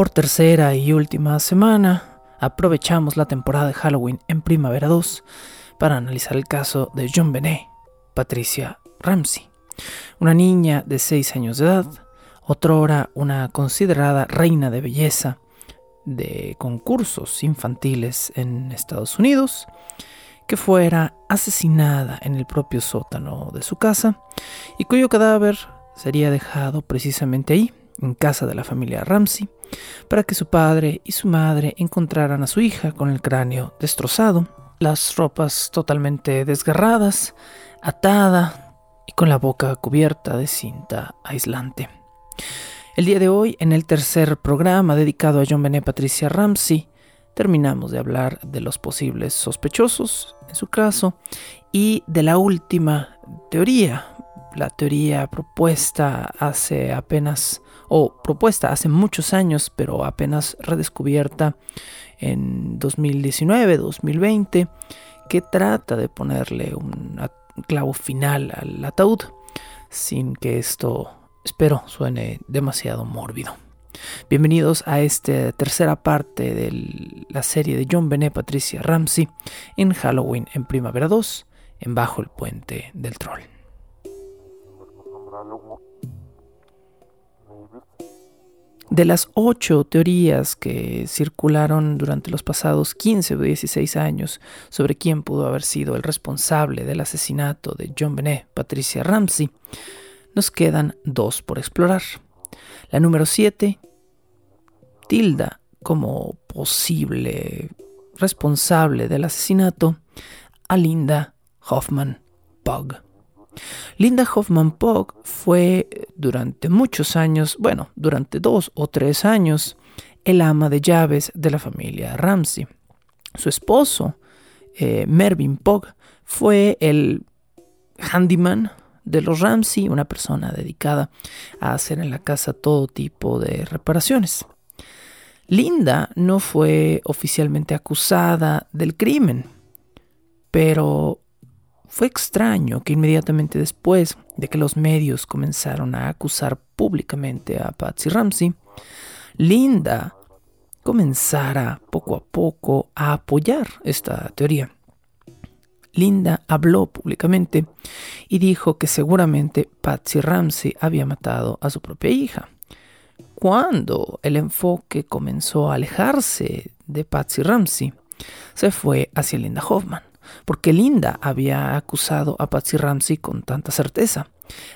Por tercera y última semana, aprovechamos la temporada de Halloween en Primavera 2 para analizar el caso de John Benet, Patricia Ramsey, una niña de 6 años de edad, otrora una considerada reina de belleza de concursos infantiles en Estados Unidos, que fuera asesinada en el propio sótano de su casa y cuyo cadáver sería dejado precisamente ahí, en casa de la familia Ramsey, para que su padre y su madre encontraran a su hija con el cráneo destrozado, las ropas totalmente desgarradas, atada y con la boca cubierta de cinta aislante. El día de hoy, en el tercer programa dedicado a John Benet Patricia Ramsey, terminamos de hablar de los posibles sospechosos en su caso y de la última teoría, la teoría propuesta hace apenas o propuesta hace muchos años, pero apenas redescubierta en 2019-2020, que trata de ponerle un clavo final al ataúd, sin que esto, espero, suene demasiado mórbido. Bienvenidos a esta tercera parte de la serie de John Benet Patricia Ramsey en Halloween en Primavera 2, en Bajo el Puente del Troll. De las ocho teorías que circularon durante los pasados 15 o 16 años sobre quién pudo haber sido el responsable del asesinato de John Benet, Patricia Ramsey, nos quedan dos por explorar. La número 7 tilda como posible responsable del asesinato a Linda Hoffman Pugh. Linda Hoffman Pugh fue durante muchos años, bueno, durante dos o tres años, el ama de llaves de la familia Ramsey. Su esposo, eh, Mervyn Pugh, fue el handyman de los Ramsey, una persona dedicada a hacer en la casa todo tipo de reparaciones. Linda no fue oficialmente acusada del crimen, pero fue extraño que inmediatamente después de que los medios comenzaron a acusar públicamente a Patsy Ramsey, Linda comenzara poco a poco a apoyar esta teoría. Linda habló públicamente y dijo que seguramente Patsy Ramsey había matado a su propia hija. Cuando el enfoque comenzó a alejarse de Patsy Ramsey, se fue hacia Linda Hoffman porque Linda había acusado a Patsy Ramsey con tanta certeza.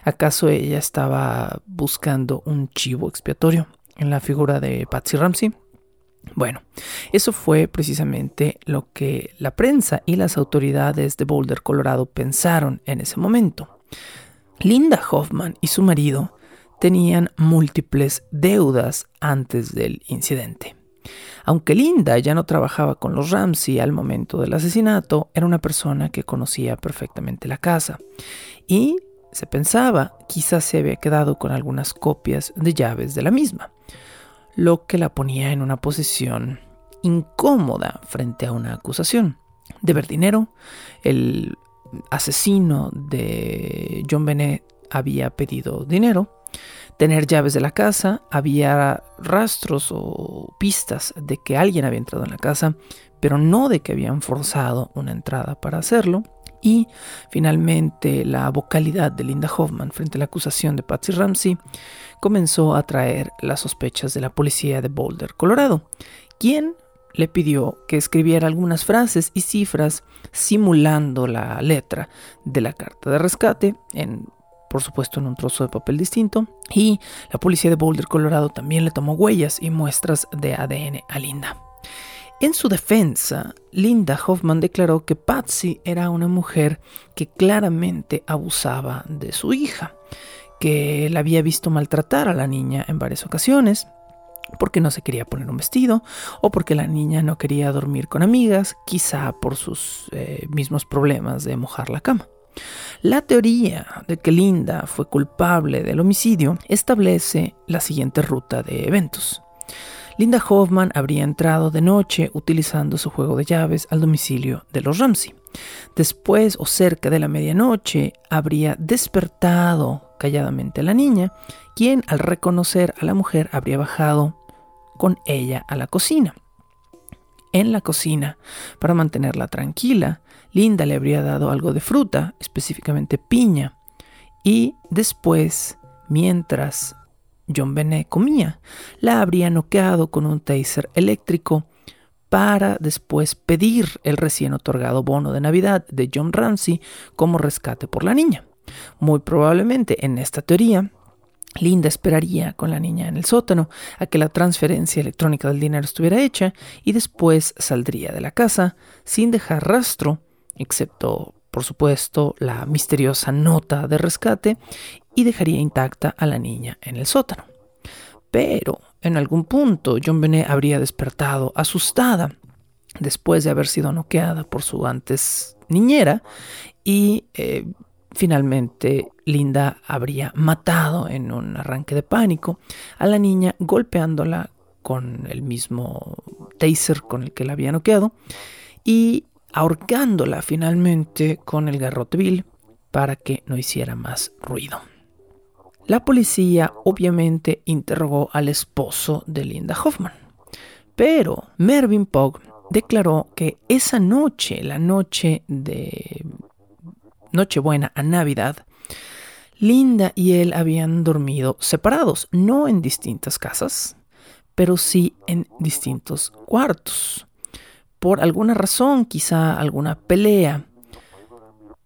¿Acaso ella estaba buscando un chivo expiatorio en la figura de Patsy Ramsey? Bueno, eso fue precisamente lo que la prensa y las autoridades de Boulder, Colorado pensaron en ese momento. Linda Hoffman y su marido tenían múltiples deudas antes del incidente. Aunque Linda ya no trabajaba con los Ramsey al momento del asesinato, era una persona que conocía perfectamente la casa y se pensaba quizás se había quedado con algunas copias de llaves de la misma, lo que la ponía en una posición incómoda frente a una acusación. Deber dinero, el asesino de John Benet había pedido dinero tener llaves de la casa, había rastros o pistas de que alguien había entrado en la casa, pero no de que habían forzado una entrada para hacerlo. Y finalmente la vocalidad de Linda Hoffman frente a la acusación de Patsy Ramsey comenzó a atraer las sospechas de la policía de Boulder, Colorado, quien le pidió que escribiera algunas frases y cifras simulando la letra de la carta de rescate en por supuesto en un trozo de papel distinto, y la policía de Boulder, Colorado también le tomó huellas y muestras de ADN a Linda. En su defensa, Linda Hoffman declaró que Patsy era una mujer que claramente abusaba de su hija, que la había visto maltratar a la niña en varias ocasiones, porque no se quería poner un vestido o porque la niña no quería dormir con amigas, quizá por sus eh, mismos problemas de mojar la cama. La teoría de que Linda fue culpable del homicidio establece la siguiente ruta de eventos. Linda Hoffman habría entrado de noche utilizando su juego de llaves al domicilio de los Ramsey. Después o cerca de la medianoche habría despertado calladamente a la niña, quien al reconocer a la mujer habría bajado con ella a la cocina. En la cocina, para mantenerla tranquila, Linda le habría dado algo de fruta, específicamente piña, y después, mientras John Benet comía, la habría noqueado con un taser eléctrico para después pedir el recién otorgado bono de Navidad de John Ramsey como rescate por la niña. Muy probablemente en esta teoría, Linda esperaría con la niña en el sótano a que la transferencia electrónica del dinero estuviera hecha y después saldría de la casa sin dejar rastro excepto, por supuesto, la misteriosa nota de rescate, y dejaría intacta a la niña en el sótano. Pero en algún punto John Benet habría despertado asustada después de haber sido noqueada por su antes niñera y eh, finalmente Linda habría matado en un arranque de pánico a la niña golpeándola con el mismo taser con el que la había noqueado y ahorcándola finalmente con el garrote vil para que no hiciera más ruido. La policía obviamente interrogó al esposo de Linda Hoffman, pero Mervyn Pogg declaró que esa noche, la noche de Nochebuena a Navidad, Linda y él habían dormido separados, no en distintas casas, pero sí en distintos cuartos por alguna razón, quizá alguna pelea,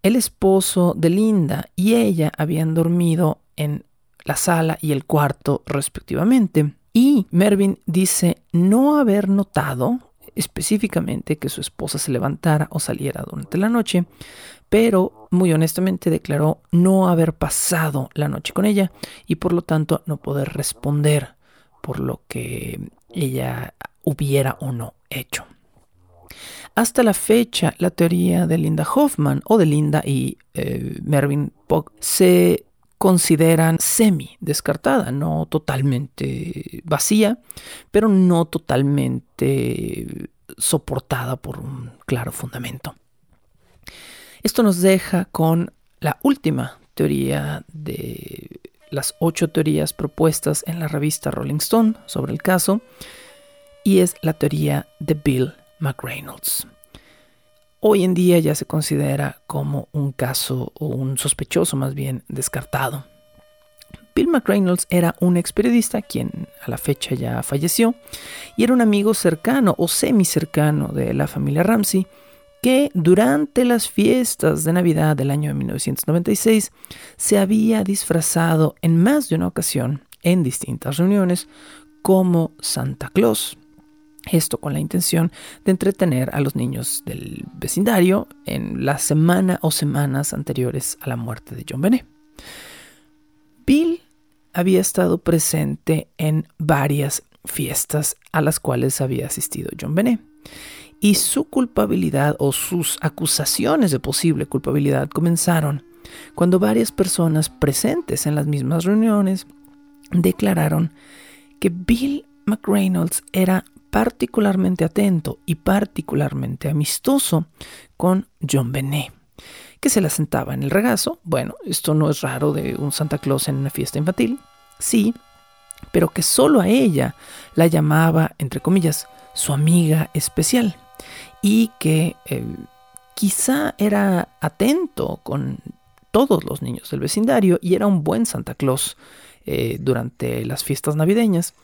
el esposo de Linda y ella habían dormido en la sala y el cuarto respectivamente. Y Mervyn dice no haber notado específicamente que su esposa se levantara o saliera durante la noche, pero muy honestamente declaró no haber pasado la noche con ella y por lo tanto no poder responder por lo que ella hubiera o no hecho. Hasta la fecha, la teoría de Linda Hoffman o de Linda y eh, Mervyn Pogg se consideran semi descartada, no totalmente vacía, pero no totalmente soportada por un claro fundamento. Esto nos deja con la última teoría de las ocho teorías propuestas en la revista Rolling Stone sobre el caso, y es la teoría de Bill McReynolds. Hoy en día ya se considera como un caso o un sospechoso más bien descartado. Bill McReynolds era un ex periodista quien a la fecha ya falleció y era un amigo cercano o semi cercano de la familia Ramsey que durante las fiestas de Navidad del año 1996 se había disfrazado en más de una ocasión en distintas reuniones como Santa Claus. Esto con la intención de entretener a los niños del vecindario en la semana o semanas anteriores a la muerte de John Benet. Bill había estado presente en varias fiestas a las cuales había asistido John Benet y su culpabilidad o sus acusaciones de posible culpabilidad comenzaron cuando varias personas presentes en las mismas reuniones declararon que Bill McReynolds era particularmente atento y particularmente amistoso con John Benet, que se la sentaba en el regazo. Bueno, esto no es raro de un Santa Claus en una fiesta infantil, sí, pero que solo a ella la llamaba, entre comillas, su amiga especial y que eh, quizá era atento con todos los niños del vecindario y era un buen Santa Claus eh, durante las fiestas navideñas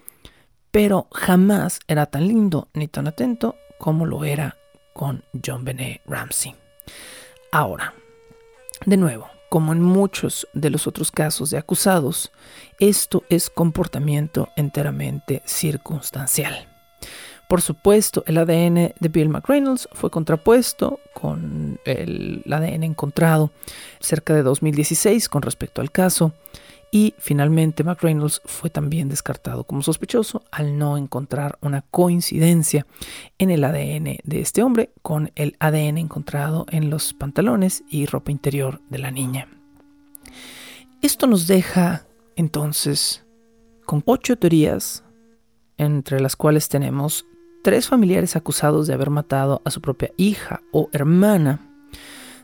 pero jamás era tan lindo ni tan atento como lo era con John Benet Ramsey. Ahora, de nuevo, como en muchos de los otros casos de acusados, esto es comportamiento enteramente circunstancial. Por supuesto, el ADN de Bill McReynolds fue contrapuesto con el ADN encontrado cerca de 2016 con respecto al caso y finalmente McReynolds fue también descartado como sospechoso al no encontrar una coincidencia en el ADN de este hombre con el ADN encontrado en los pantalones y ropa interior de la niña. Esto nos deja entonces con ocho teorías, entre las cuales tenemos tres familiares acusados de haber matado a su propia hija o hermana,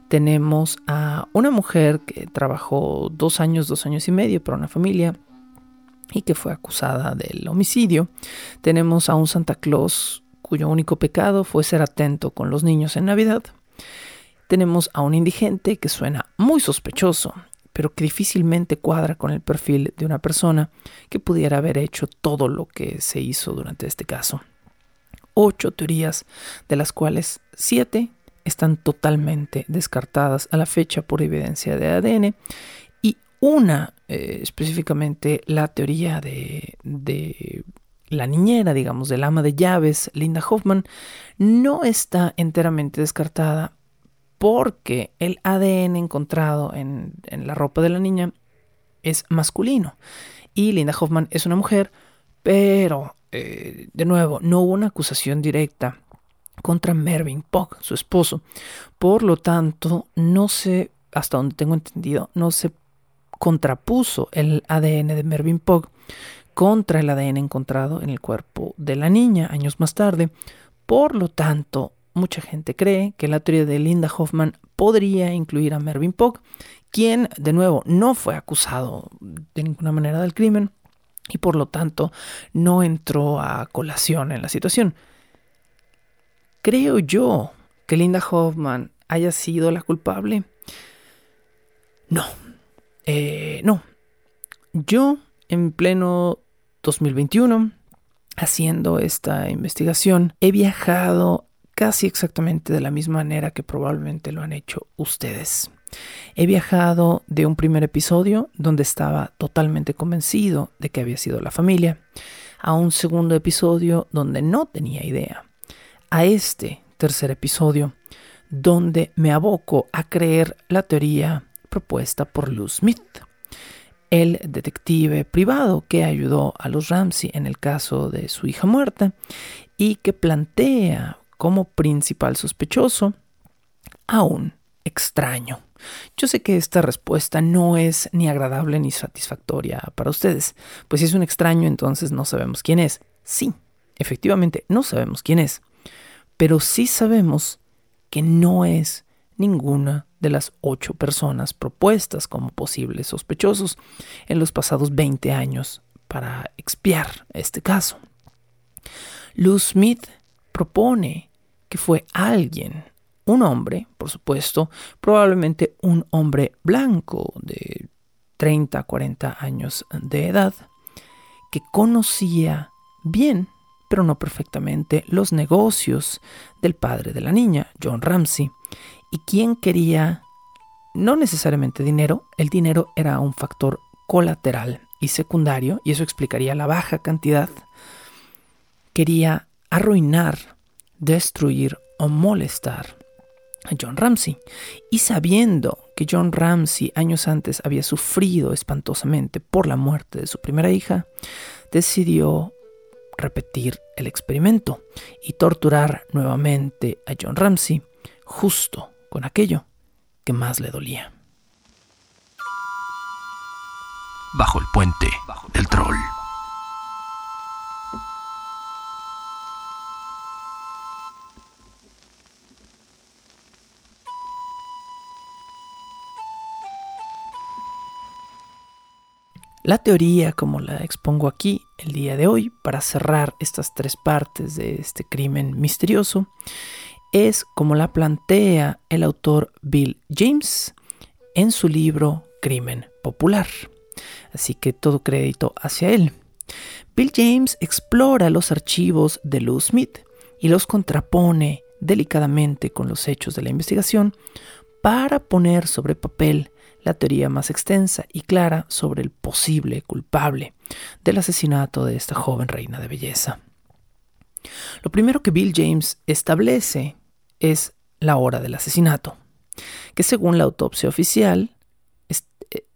tenemos a una mujer que trabajó dos años, dos años y medio para una familia y que fue acusada del homicidio. Tenemos a un Santa Claus cuyo único pecado fue ser atento con los niños en Navidad. Tenemos a un indigente que suena muy sospechoso, pero que difícilmente cuadra con el perfil de una persona que pudiera haber hecho todo lo que se hizo durante este caso. Ocho teorías, de las cuales siete están totalmente descartadas a la fecha por evidencia de ADN y una eh, específicamente la teoría de, de la niñera, digamos, del ama de llaves, Linda Hoffman, no está enteramente descartada porque el ADN encontrado en, en, la ropa de la niña es masculino. Y Linda Hoffman es una mujer, pero eh, de nuevo, no hubo una acusación directa contra Mervyn Pog, su esposo. Por lo tanto, no se, hasta donde tengo entendido, no se contrapuso el ADN de Mervyn Pog contra el ADN encontrado en el cuerpo de la niña años más tarde. Por lo tanto, mucha gente cree que la teoría de Linda Hoffman podría incluir a Mervyn Pog, quien, de nuevo, no fue acusado de ninguna manera del crimen y por lo tanto no entró a colación en la situación. ¿Creo yo que Linda Hoffman haya sido la culpable? No. Eh, no. Yo, en pleno 2021, haciendo esta investigación, he viajado casi exactamente de la misma manera que probablemente lo han hecho ustedes. He viajado de un primer episodio donde estaba totalmente convencido de que había sido la familia, a un segundo episodio donde no tenía idea, a este tercer episodio, donde me aboco a creer la teoría propuesta por Lou Smith, el detective privado que ayudó a los Ramsey en el caso de su hija muerta y que plantea como principal sospechoso a un extraño. Yo sé que esta respuesta no es ni agradable ni satisfactoria para ustedes, pues si es un extraño entonces no sabemos quién es. Sí, efectivamente, no sabemos quién es pero sí sabemos que no es ninguna de las ocho personas propuestas como posibles sospechosos en los pasados 20 años para expiar este caso. Lou Smith propone que fue alguien, un hombre, por supuesto, probablemente un hombre blanco de 30, 40 años de edad, que conocía bien pero no perfectamente, los negocios del padre de la niña, John Ramsey, y quien quería no necesariamente dinero, el dinero era un factor colateral y secundario, y eso explicaría la baja cantidad, quería arruinar, destruir o molestar a John Ramsey. Y sabiendo que John Ramsey años antes había sufrido espantosamente por la muerte de su primera hija, decidió repetir el experimento y torturar nuevamente a John Ramsey justo con aquello que más le dolía. Bajo el puente del troll. La teoría, como la expongo aquí el día de hoy, para cerrar estas tres partes de este crimen misterioso, es como la plantea el autor Bill James en su libro Crimen Popular. Así que todo crédito hacia él. Bill James explora los archivos de Lou Smith y los contrapone delicadamente con los hechos de la investigación para poner sobre papel la teoría más extensa y clara sobre el posible culpable del asesinato de esta joven reina de belleza. Lo primero que Bill James establece es la hora del asesinato, que según la autopsia oficial eh,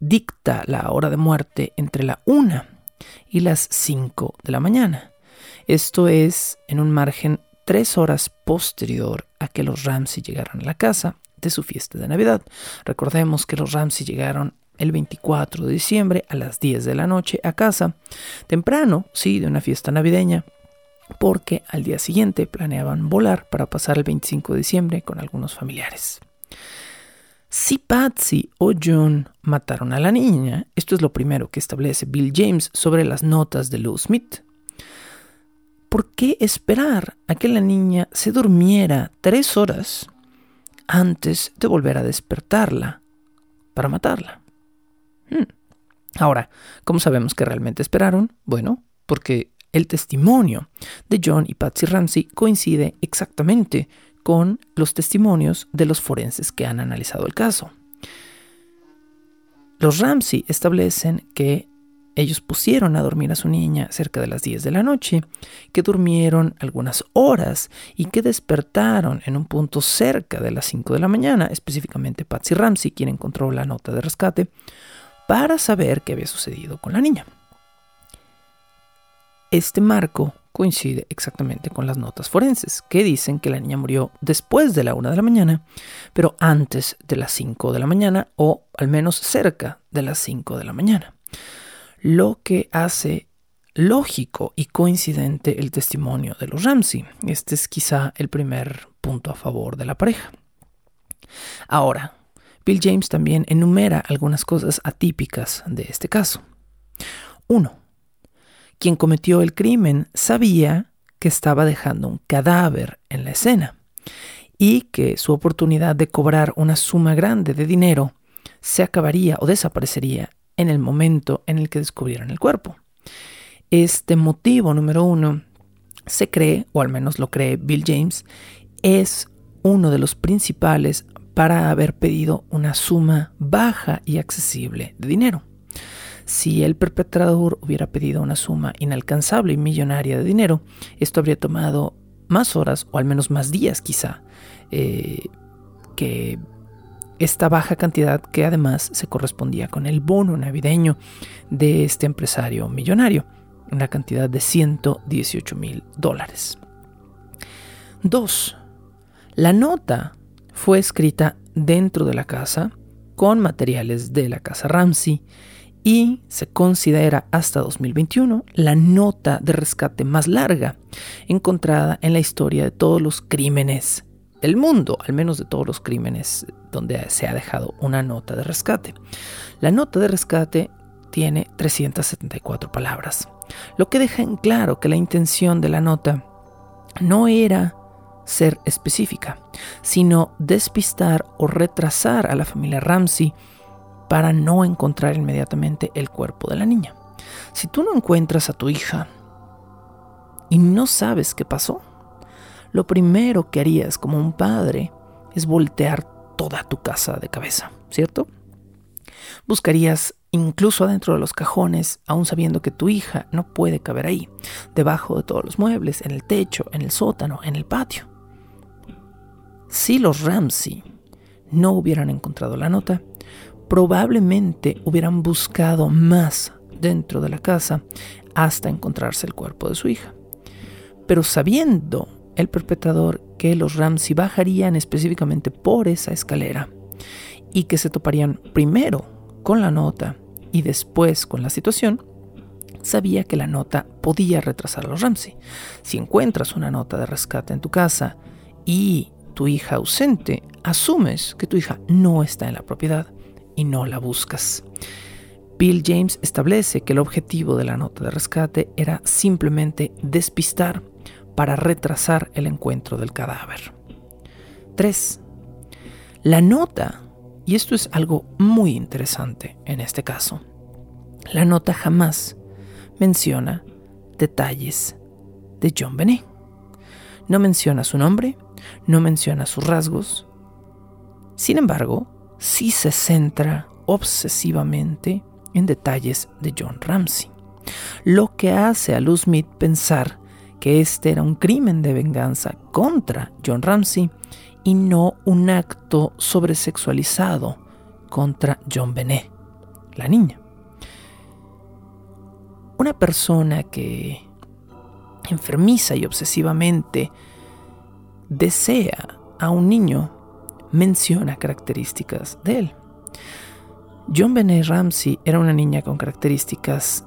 dicta la hora de muerte entre la 1 y las 5 de la mañana. Esto es en un margen tres horas posterior a que los Ramsey llegaran a la casa de su fiesta de Navidad. Recordemos que los Ramsey llegaron el 24 de diciembre a las 10 de la noche a casa, temprano, sí, de una fiesta navideña, porque al día siguiente planeaban volar para pasar el 25 de diciembre con algunos familiares. Si Patsy o John mataron a la niña, esto es lo primero que establece Bill James sobre las notas de Lou Smith. ¿Por qué esperar a que la niña se durmiera tres horas antes de volver a despertarla para matarla? Hmm. Ahora, ¿cómo sabemos que realmente esperaron? Bueno, porque el testimonio de John y Patsy Ramsey coincide exactamente con los testimonios de los forenses que han analizado el caso. Los Ramsey establecen que ellos pusieron a dormir a su niña cerca de las 10 de la noche, que durmieron algunas horas y que despertaron en un punto cerca de las 5 de la mañana, específicamente Patsy Ramsey, quien encontró la nota de rescate, para saber qué había sucedido con la niña. Este marco coincide exactamente con las notas forenses, que dicen que la niña murió después de la 1 de la mañana, pero antes de las 5 de la mañana o al menos cerca de las 5 de la mañana. Lo que hace lógico y coincidente el testimonio de los Ramsey. Este es quizá el primer punto a favor de la pareja. Ahora, Bill James también enumera algunas cosas atípicas de este caso. 1. Quien cometió el crimen sabía que estaba dejando un cadáver en la escena y que su oportunidad de cobrar una suma grande de dinero se acabaría o desaparecería en el momento en el que descubrieran el cuerpo. Este motivo número uno se cree, o al menos lo cree Bill James, es uno de los principales para haber pedido una suma baja y accesible de dinero. Si el perpetrador hubiera pedido una suma inalcanzable y millonaria de dinero, esto habría tomado más horas o al menos más días quizá eh, que esta baja cantidad que además se correspondía con el bono navideño de este empresario millonario, una cantidad de 118 mil dólares. 2. La nota fue escrita dentro de la casa con materiales de la casa Ramsey y se considera hasta 2021 la nota de rescate más larga encontrada en la historia de todos los crímenes del mundo, al menos de todos los crímenes donde se ha dejado una nota de rescate. La nota de rescate tiene 374 palabras, lo que deja en claro que la intención de la nota no era ser específica, sino despistar o retrasar a la familia Ramsey para no encontrar inmediatamente el cuerpo de la niña. Si tú no encuentras a tu hija y no sabes qué pasó, lo primero que harías como un padre es voltear toda tu casa de cabeza, ¿cierto? Buscarías incluso adentro de los cajones, aún sabiendo que tu hija no puede caber ahí, debajo de todos los muebles, en el techo, en el sótano, en el patio. Si los Ramsey no hubieran encontrado la nota, probablemente hubieran buscado más dentro de la casa hasta encontrarse el cuerpo de su hija. Pero sabiendo el perpetrador que los Ramsey bajarían específicamente por esa escalera y que se toparían primero con la nota y después con la situación, sabía que la nota podía retrasar a los Ramsey. Si encuentras una nota de rescate en tu casa y tu hija ausente, asumes que tu hija no está en la propiedad y no la buscas. Bill James establece que el objetivo de la nota de rescate era simplemente despistar para retrasar el encuentro del cadáver. 3. La nota, y esto es algo muy interesante en este caso, la nota jamás menciona detalles de John Benet. No menciona su nombre, no menciona sus rasgos. Sin embargo, sí se centra obsesivamente en detalles de John Ramsey, lo que hace a Lou Smith pensar que este era un crimen de venganza contra John Ramsey y no un acto sobresexualizado contra John Benet, la niña. Una persona que enfermiza y obsesivamente desea a un niño menciona características de él. John Benet Ramsey era una niña con características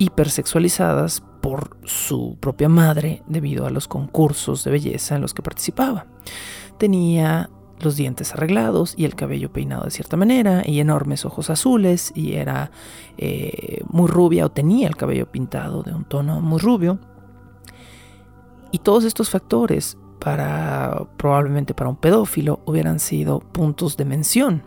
hipersexualizadas por su propia madre debido a los concursos de belleza en los que participaba. Tenía los dientes arreglados y el cabello peinado de cierta manera y enormes ojos azules y era eh, muy rubia o tenía el cabello pintado de un tono muy rubio. Y todos estos factores para probablemente para un pedófilo hubieran sido puntos de mención.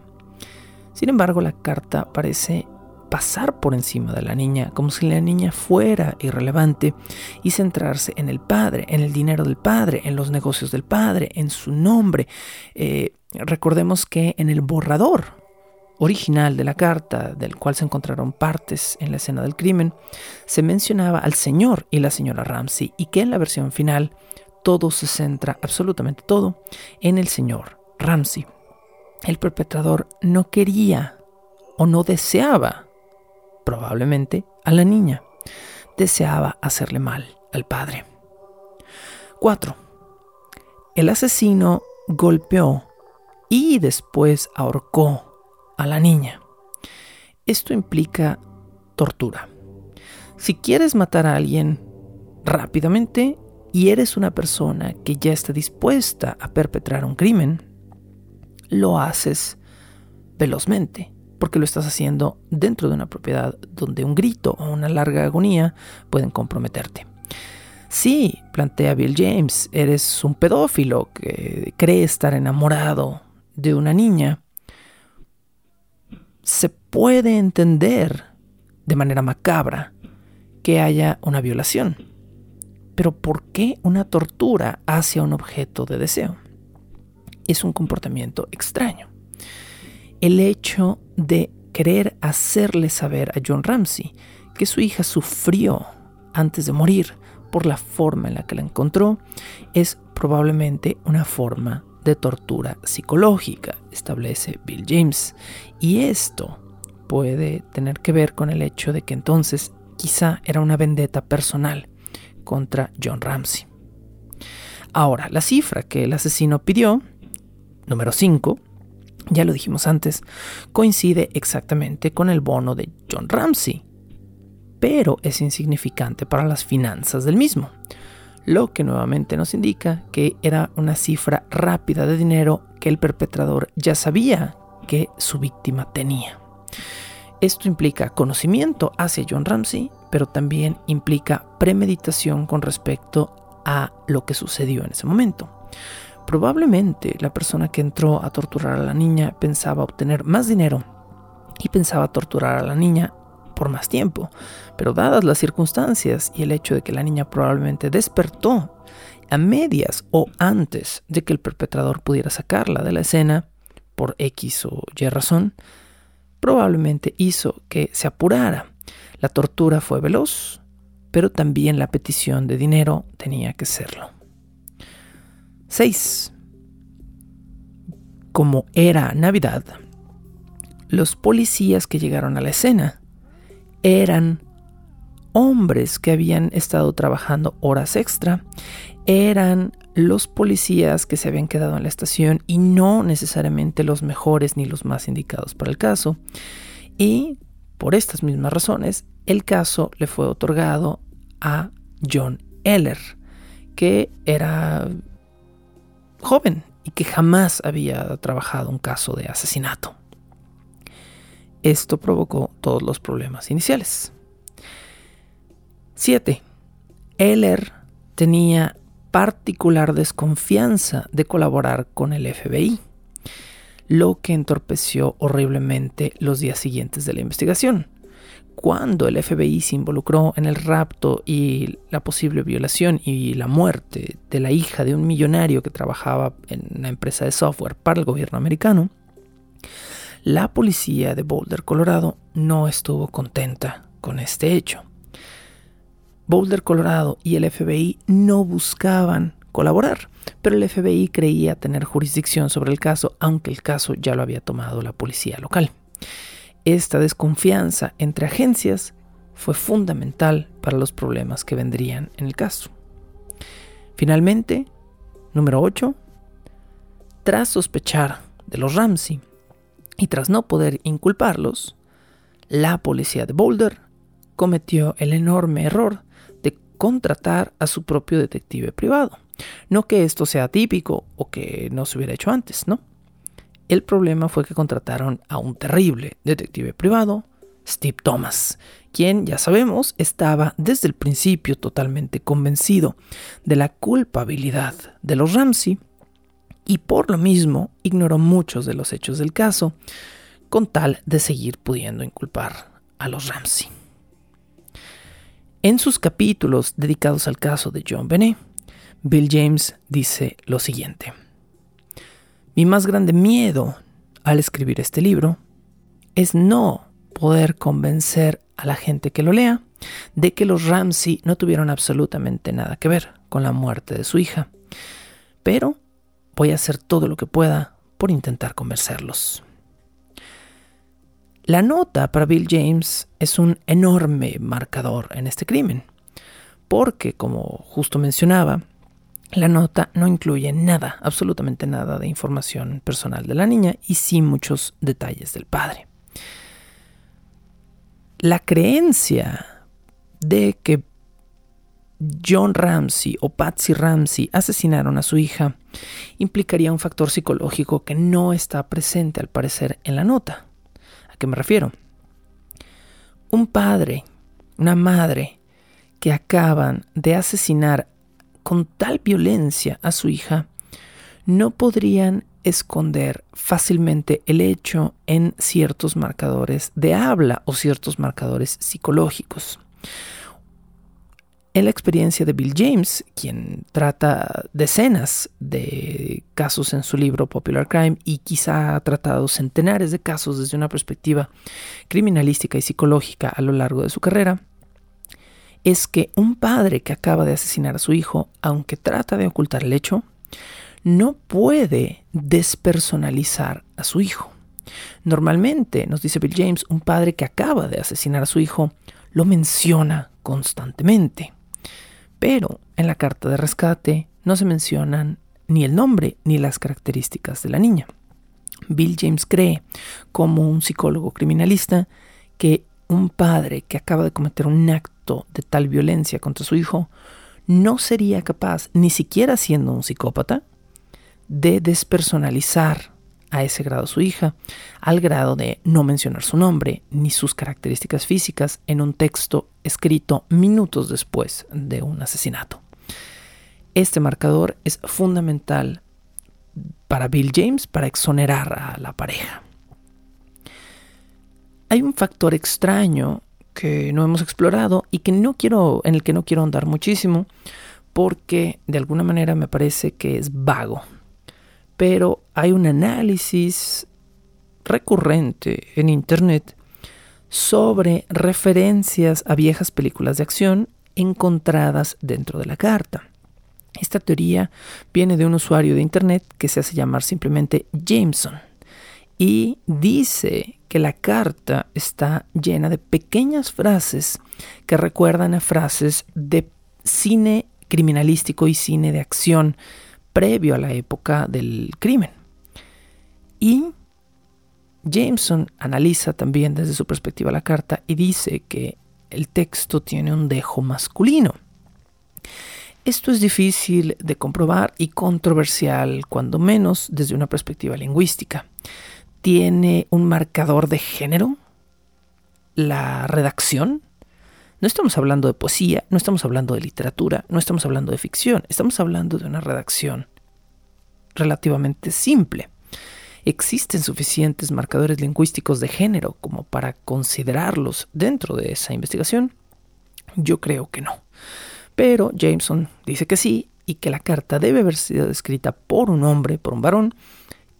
Sin embargo, la carta parece pasar por encima de la niña, como si la niña fuera irrelevante, y centrarse en el padre, en el dinero del padre, en los negocios del padre, en su nombre. Eh, recordemos que en el borrador original de la carta, del cual se encontraron partes en la escena del crimen, se mencionaba al señor y la señora Ramsey, y que en la versión final todo se centra, absolutamente todo, en el señor Ramsey. El perpetrador no quería o no deseaba, probablemente, a la niña. Deseaba hacerle mal al padre. 4. El asesino golpeó y después ahorcó a la niña. Esto implica tortura. Si quieres matar a alguien rápidamente, y eres una persona que ya está dispuesta a perpetrar un crimen, lo haces velozmente, porque lo estás haciendo dentro de una propiedad donde un grito o una larga agonía pueden comprometerte. Sí, plantea Bill James, eres un pedófilo que cree estar enamorado de una niña. Se puede entender de manera macabra que haya una violación pero ¿por qué una tortura hacia un objeto de deseo? Es un comportamiento extraño. El hecho de querer hacerle saber a John Ramsey que su hija sufrió antes de morir por la forma en la que la encontró es probablemente una forma de tortura psicológica, establece Bill James. Y esto puede tener que ver con el hecho de que entonces quizá era una vendetta personal contra John Ramsey. Ahora, la cifra que el asesino pidió, número 5, ya lo dijimos antes, coincide exactamente con el bono de John Ramsey, pero es insignificante para las finanzas del mismo, lo que nuevamente nos indica que era una cifra rápida de dinero que el perpetrador ya sabía que su víctima tenía. Esto implica conocimiento hacia John Ramsey pero también implica premeditación con respecto a lo que sucedió en ese momento. Probablemente la persona que entró a torturar a la niña pensaba obtener más dinero y pensaba torturar a la niña por más tiempo, pero dadas las circunstancias y el hecho de que la niña probablemente despertó a medias o antes de que el perpetrador pudiera sacarla de la escena, por X o Y razón, probablemente hizo que se apurara la tortura fue veloz, pero también la petición de dinero tenía que serlo. 6. Como era Navidad, los policías que llegaron a la escena eran hombres que habían estado trabajando horas extra, eran los policías que se habían quedado en la estación y no necesariamente los mejores ni los más indicados para el caso. Y por estas mismas razones, el caso le fue otorgado a John Eller, que era joven y que jamás había trabajado un caso de asesinato. Esto provocó todos los problemas iniciales. 7. Eller tenía particular desconfianza de colaborar con el FBI, lo que entorpeció horriblemente los días siguientes de la investigación cuando el FBI se involucró en el rapto y la posible violación y la muerte de la hija de un millonario que trabajaba en una empresa de software para el gobierno americano, la policía de Boulder, Colorado, no estuvo contenta con este hecho. Boulder, Colorado y el FBI no buscaban colaborar, pero el FBI creía tener jurisdicción sobre el caso, aunque el caso ya lo había tomado la policía local. Esta desconfianza entre agencias fue fundamental para los problemas que vendrían en el caso. Finalmente, número 8, tras sospechar de los Ramsey y tras no poder inculparlos, la policía de Boulder cometió el enorme error de contratar a su propio detective privado. No que esto sea típico o que no se hubiera hecho antes, ¿no? El problema fue que contrataron a un terrible detective privado, Steve Thomas, quien, ya sabemos, estaba desde el principio totalmente convencido de la culpabilidad de los Ramsey y por lo mismo ignoró muchos de los hechos del caso, con tal de seguir pudiendo inculpar a los Ramsey. En sus capítulos dedicados al caso de John Benet, Bill James dice lo siguiente. Mi más grande miedo al escribir este libro es no poder convencer a la gente que lo lea de que los Ramsey no tuvieron absolutamente nada que ver con la muerte de su hija. Pero voy a hacer todo lo que pueda por intentar convencerlos. La nota para Bill James es un enorme marcador en este crimen, porque, como justo mencionaba, la nota no incluye nada, absolutamente nada de información personal de la niña y sí muchos detalles del padre. La creencia de que John Ramsey o Patsy Ramsey asesinaron a su hija implicaría un factor psicológico que no está presente al parecer en la nota. ¿A qué me refiero? Un padre, una madre que acaban de asesinar con tal violencia a su hija, no podrían esconder fácilmente el hecho en ciertos marcadores de habla o ciertos marcadores psicológicos. En la experiencia de Bill James, quien trata decenas de casos en su libro Popular Crime y quizá ha tratado centenares de casos desde una perspectiva criminalística y psicológica a lo largo de su carrera, es que un padre que acaba de asesinar a su hijo, aunque trata de ocultar el hecho, no puede despersonalizar a su hijo. Normalmente, nos dice Bill James, un padre que acaba de asesinar a su hijo lo menciona constantemente. Pero en la carta de rescate no se mencionan ni el nombre ni las características de la niña. Bill James cree, como un psicólogo criminalista, que un padre que acaba de cometer un acto de tal violencia contra su hijo no sería capaz, ni siquiera siendo un psicópata, de despersonalizar a ese grado a su hija, al grado de no mencionar su nombre ni sus características físicas en un texto escrito minutos después de un asesinato. Este marcador es fundamental para Bill James para exonerar a la pareja. Hay un factor extraño que no hemos explorado y que no quiero, en el que no quiero andar muchísimo, porque de alguna manera me parece que es vago. Pero hay un análisis recurrente en internet sobre referencias a viejas películas de acción encontradas dentro de la carta. Esta teoría viene de un usuario de internet que se hace llamar simplemente Jameson y dice que la carta está llena de pequeñas frases que recuerdan a frases de cine criminalístico y cine de acción previo a la época del crimen. Y Jameson analiza también desde su perspectiva la carta y dice que el texto tiene un dejo masculino. Esto es difícil de comprobar y controversial, cuando menos desde una perspectiva lingüística tiene un marcador de género? ¿La redacción? No estamos hablando de poesía, no estamos hablando de literatura, no estamos hablando de ficción, estamos hablando de una redacción relativamente simple. ¿Existen suficientes marcadores lingüísticos de género como para considerarlos dentro de esa investigación? Yo creo que no. Pero Jameson dice que sí y que la carta debe haber sido escrita por un hombre, por un varón,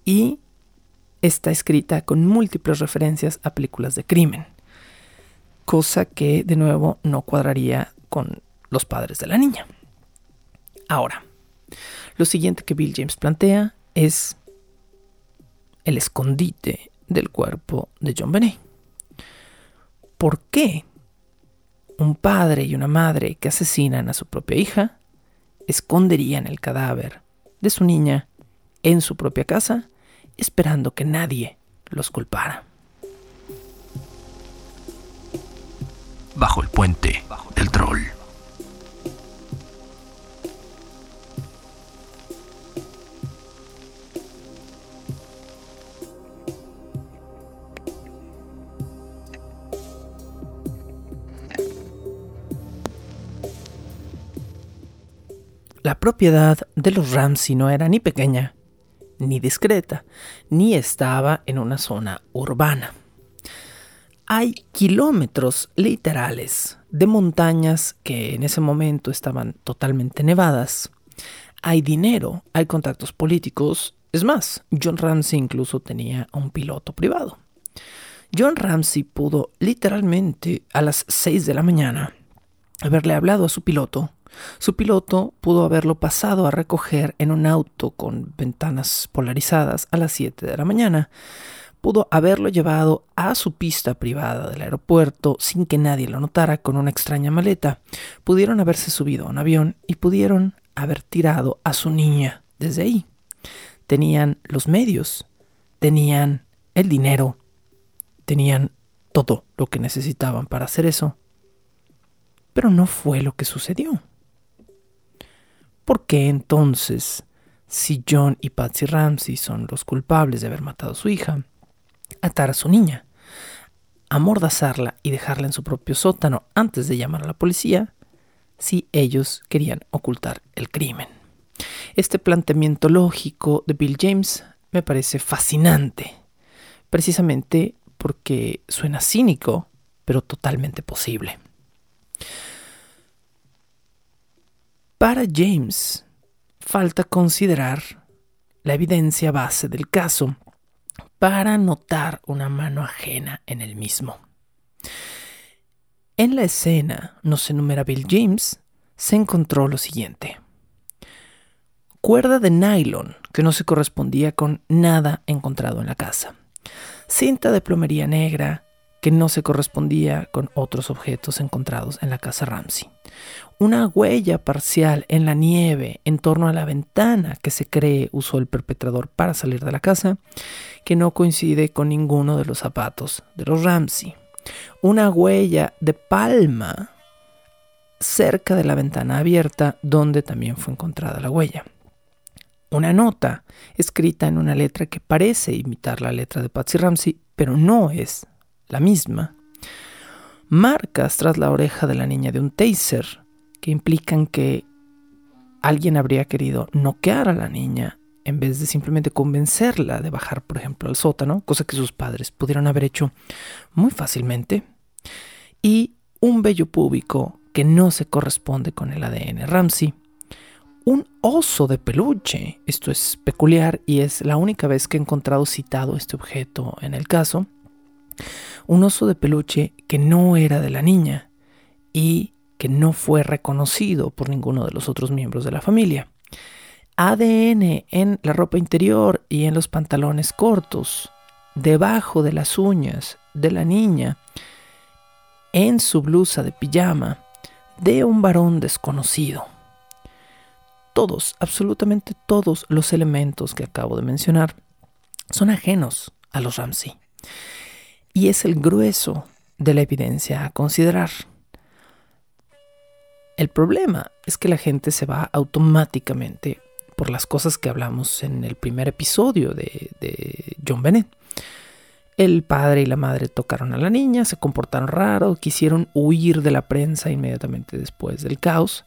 y está escrita con múltiples referencias a películas de crimen, cosa que de nuevo no cuadraría con los padres de la niña. Ahora, lo siguiente que Bill James plantea es el escondite del cuerpo de John Benet. ¿Por qué un padre y una madre que asesinan a su propia hija esconderían el cadáver de su niña en su propia casa esperando que nadie los culpara? Bajo el puente del troll. La propiedad de los Ramsey no era ni pequeña, ni discreta, ni estaba en una zona urbana. Hay kilómetros literales de montañas que en ese momento estaban totalmente nevadas. Hay dinero, hay contactos políticos. Es más, John Ramsey incluso tenía un piloto privado. John Ramsey pudo literalmente a las 6 de la mañana haberle hablado a su piloto su piloto pudo haberlo pasado a recoger en un auto con ventanas polarizadas a las 7 de la mañana. Pudo haberlo llevado a su pista privada del aeropuerto sin que nadie lo notara con una extraña maleta. Pudieron haberse subido a un avión y pudieron haber tirado a su niña desde ahí. Tenían los medios, tenían el dinero, tenían todo lo que necesitaban para hacer eso. Pero no fue lo que sucedió. ¿Por qué entonces, si John y Patsy Ramsey son los culpables de haber matado a su hija, atar a su niña, amordazarla y dejarla en su propio sótano antes de llamar a la policía, si ellos querían ocultar el crimen? Este planteamiento lógico de Bill James me parece fascinante, precisamente porque suena cínico, pero totalmente posible. Para James, falta considerar la evidencia base del caso para notar una mano ajena en el mismo. En la escena, nos enumera Bill James, se encontró lo siguiente. Cuerda de nylon que no se correspondía con nada encontrado en la casa. Cinta de plomería negra que no se correspondía con otros objetos encontrados en la casa Ramsey una huella parcial en la nieve en torno a la ventana que se cree usó el perpetrador para salir de la casa, que no coincide con ninguno de los zapatos de los Ramsey. Una huella de palma cerca de la ventana abierta donde también fue encontrada la huella. Una nota escrita en una letra que parece imitar la letra de Patsy Ramsey, pero no es la misma. Marcas tras la oreja de la niña de un taser que implican que alguien habría querido noquear a la niña en vez de simplemente convencerla de bajar, por ejemplo, al sótano, cosa que sus padres pudieron haber hecho muy fácilmente, y un vello púbico que no se corresponde con el ADN Ramsey, un oso de peluche, esto es peculiar y es la única vez que he encontrado citado este objeto en el caso, un oso de peluche que no era de la niña y que no fue reconocido por ninguno de los otros miembros de la familia. ADN en la ropa interior y en los pantalones cortos, debajo de las uñas de la niña, en su blusa de pijama, de un varón desconocido. Todos, absolutamente todos los elementos que acabo de mencionar son ajenos a los Ramsey. Y es el grueso de la evidencia a considerar. El problema es que la gente se va automáticamente por las cosas que hablamos en el primer episodio de, John Bennett. El padre y la madre tocaron a la niña, se comportaron raro, quisieron huir de la prensa inmediatamente después del caos.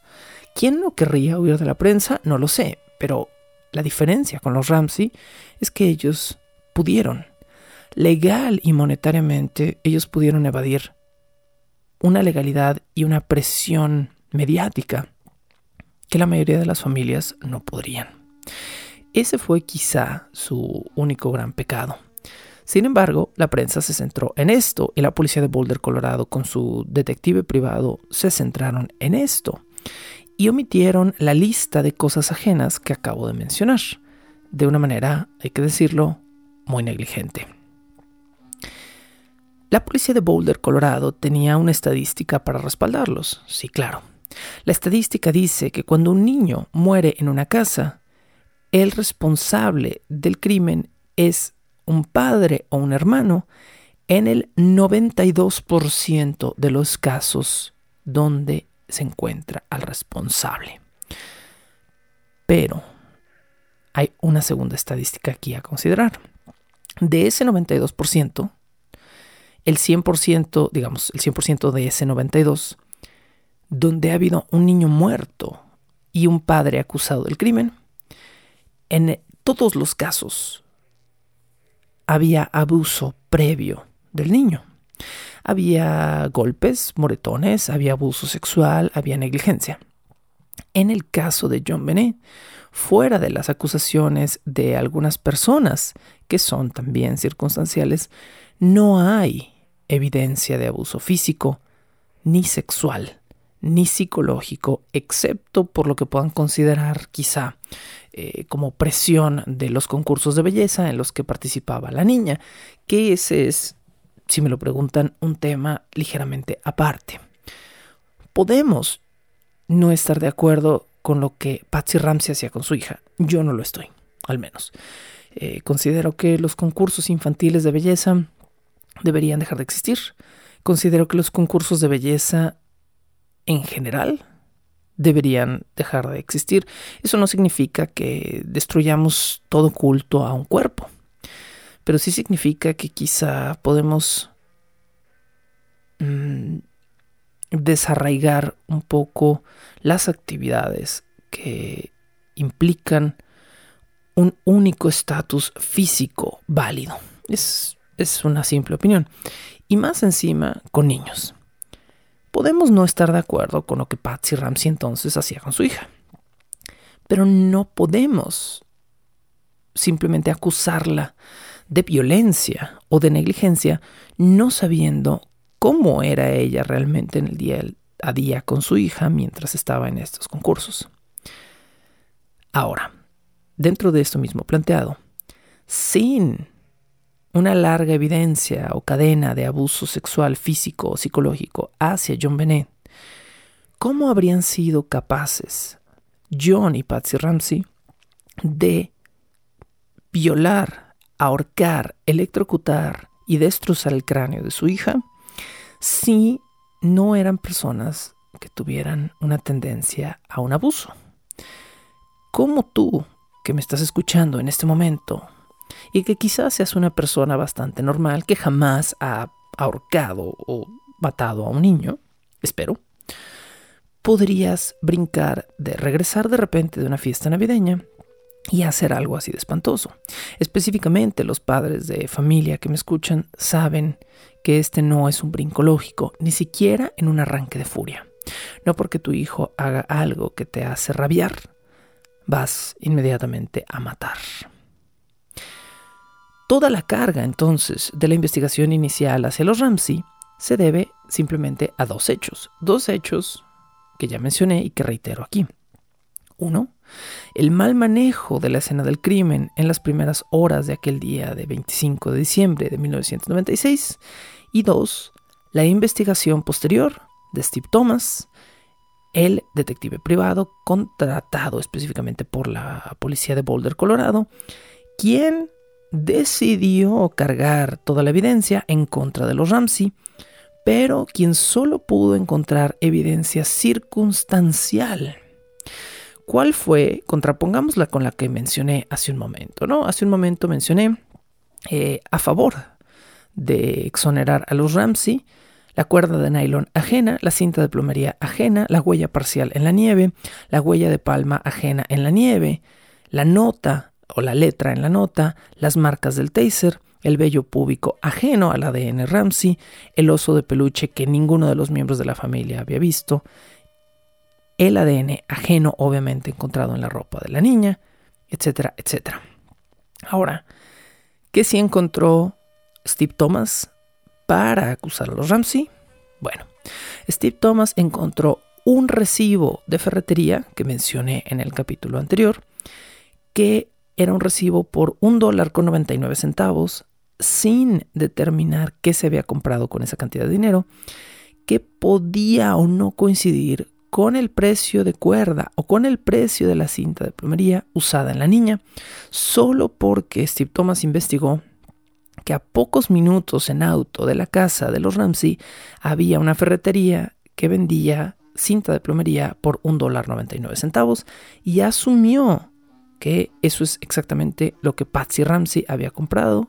¿Quién no querría huir de la prensa? No lo sé, pero la diferencia con los Ramsey es que ellos pudieron. Legal y monetariamente, ellos pudieron evadir una legalidad y una presión mediática que la mayoría de las familias no podrían. Ese fue quizá su único gran pecado. Sin embargo, la prensa se centró en esto y la policía de Boulder, Colorado, con su detective privado, se centraron en esto. y omitieron la lista de cosas ajenas que acabo de mencionar, de una manera, hay que decirlo, muy negligente. La policía de Boulder, Colorado, tenía una estadística para respaldarlos, sí, claro. La estadística dice que cuando un niño muere en una casa, el responsable del crimen es un padre o un hermano en el 92% de los casos donde se encuentra al responsable. Pero hay una segunda estadística aquí a considerar. De ese 92%, el 100%, digamos, el 100% de ese 92, donde ha habido un niño muerto y un padre acusado del crimen, en todos los casos había abuso previo del niño. Había golpes, moretones, había abuso sexual, había negligencia. En el caso de John Benet, fuera de las acusaciones de algunas personas que son también circunstanciales, no hay evidencia de abuso físico, ni sexual, ni psicológico, excepto por lo que puedan considerar quizá eh, como presión de los concursos de belleza en los que participaba la niña, que ese es, si me lo preguntan, un tema ligeramente aparte. Podemos no estar de acuerdo con lo que Patsy Ramsey hacía con su hija. Yo no lo estoy, al menos. Eh, considero que los concursos infantiles de belleza deberían dejar de existir. Considero que los concursos de belleza en general deberían dejar de existir. Eso no significa que destruyamos todo culto a un cuerpo, pero sí significa que quizá podemos mm, desarraigar un poco las actividades que implican un único estatus físico válido. Es, es una simple opinión. Y más encima con niños. Podemos no estar de acuerdo con lo que Patsy Ramsey entonces hacía con su hija, pero no podemos simplemente acusarla de violencia o de negligencia no sabiendo cómo era ella realmente en el día a día con su hija mientras estaba en estos concursos. Ahora, dentro de esto mismo planteado, sin una larga evidencia o cadena de abuso sexual físico o psicológico hacia John Bennett, ¿cómo habrían sido capaces John y Patsy Ramsey de violar, ahorcar, electrocutar y destrozar el cráneo de su hija si no eran personas que tuvieran una tendencia a un abuso? ¿Cómo tú, que me estás escuchando en este momento, y que quizás seas una persona bastante normal que jamás ha ahorcado o matado a un niño, espero, podrías brincar de regresar de repente de una fiesta navideña y hacer algo así de espantoso. Específicamente los padres de familia que me escuchan saben que este no es un brinco lógico, ni siquiera en un arranque de furia. No porque tu hijo haga algo que te hace rabiar, vas inmediatamente a matar. Toda la carga entonces de la investigación inicial hacia los Ramsey se debe simplemente a dos hechos. Dos hechos que ya mencioné y que reitero aquí. Uno, el mal manejo de la escena del crimen en las primeras horas de aquel día de 25 de diciembre de 1996. Y dos, la investigación posterior de Steve Thomas, el detective privado contratado específicamente por la policía de Boulder, Colorado, quien decidió cargar toda la evidencia en contra de los Ramsey, pero quien solo pudo encontrar evidencia circunstancial. ¿Cuál fue? Contrapongámosla con la que mencioné hace un momento, ¿no? Hace un momento mencioné eh, a favor de exonerar a los Ramsey la cuerda de nylon ajena, la cinta de plomería ajena, la huella parcial en la nieve, la huella de palma ajena en la nieve, la nota o la letra en la nota, las marcas del taser, el vello púbico ajeno al ADN Ramsey, el oso de peluche que ninguno de los miembros de la familia había visto, el ADN ajeno obviamente encontrado en la ropa de la niña, etcétera, etcétera. Ahora, ¿qué si encontró Steve Thomas para acusar a los Ramsey? Bueno, Steve Thomas encontró un recibo de ferretería que mencioné en el capítulo anterior, que era un recibo por un dólar con 99 centavos, sin determinar qué se había comprado con esa cantidad de dinero, que podía o no coincidir con el precio de cuerda o con el precio de la cinta de plomería usada en la niña, solo porque Steve Thomas investigó que a pocos minutos en auto de la casa de los Ramsey había una ferretería que vendía cinta de plomería por un dólar 99 centavos y asumió que eso es exactamente lo que Patsy Ramsey había comprado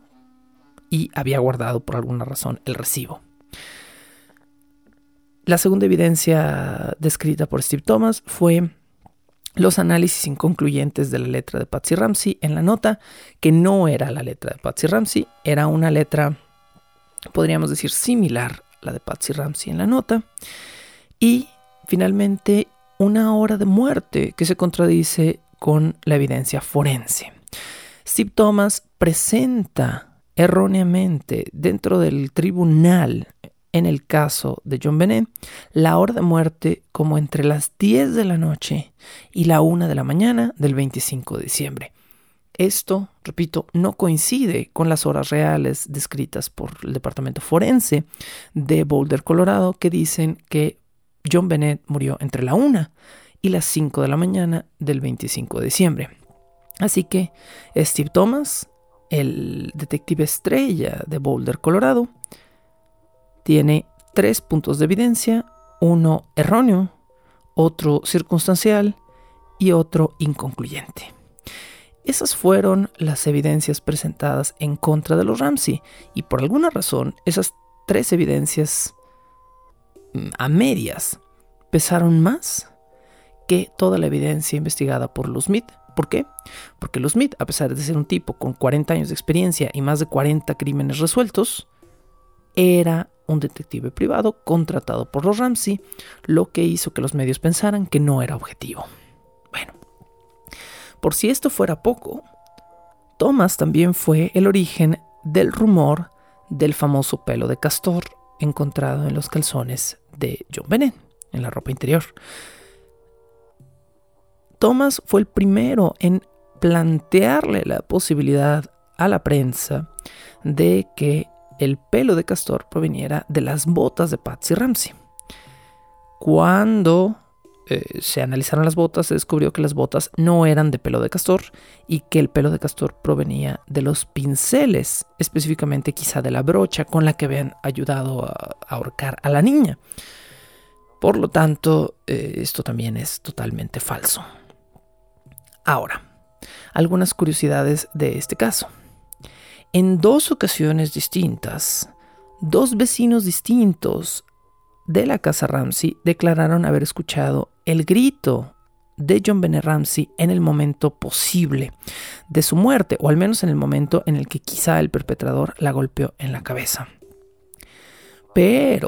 y había guardado por alguna razón el recibo. La segunda evidencia descrita por Steve Thomas fue los análisis inconcluyentes de la letra de Patsy Ramsey en la nota, que no era la letra de Patsy Ramsey, era una letra, podríamos decir, similar a la de Patsy Ramsey en la nota. Y finalmente, una hora de muerte que se contradice con la evidencia forense. Steve Thomas presenta erróneamente dentro del tribunal en el caso de John Benet la hora de muerte como entre las 10 de la noche y la 1 de la mañana del 25 de diciembre. Esto, repito, no coincide con las horas reales descritas por el Departamento Forense de Boulder, Colorado, que dicen que John Bennett murió entre la 1 y las 5 de la mañana del 25 de diciembre. Así que Steve Thomas, el detective estrella de Boulder, Colorado, tiene tres puntos de evidencia, uno erróneo, otro circunstancial y otro inconcluyente. Esas fueron las evidencias presentadas en contra de los Ramsey y por alguna razón esas tres evidencias mm, a medias pesaron más que toda la evidencia investigada por los Smith. ¿Por qué? Porque los Smith, a pesar de ser un tipo con 40 años de experiencia y más de 40 crímenes resueltos, era un detective privado contratado por los Ramsey, lo que hizo que los medios pensaran que no era objetivo. Bueno, por si esto fuera poco, Thomas también fue el origen del rumor del famoso pelo de castor encontrado en los calzones de John Bennett, en la ropa interior. Thomas fue el primero en plantearle la posibilidad a la prensa de que el pelo de castor proveniera de las botas de Patsy Ramsey. Cuando eh, se analizaron las botas, se descubrió que las botas no eran de pelo de castor y que el pelo de castor provenía de los pinceles, específicamente quizá de la brocha con la que habían ayudado a, ahorcar a la niña. Por lo tanto, eh, esto también es totalmente falso. Ahora, algunas curiosidades de este caso. En dos ocasiones distintas, dos vecinos distintos de la casa Ramsey declararon haber escuchado el grito de John Bennett Ramsey en el momento posible de su muerte, o al menos en el momento en el que quizá el perpetrador la golpeó en la cabeza. Pero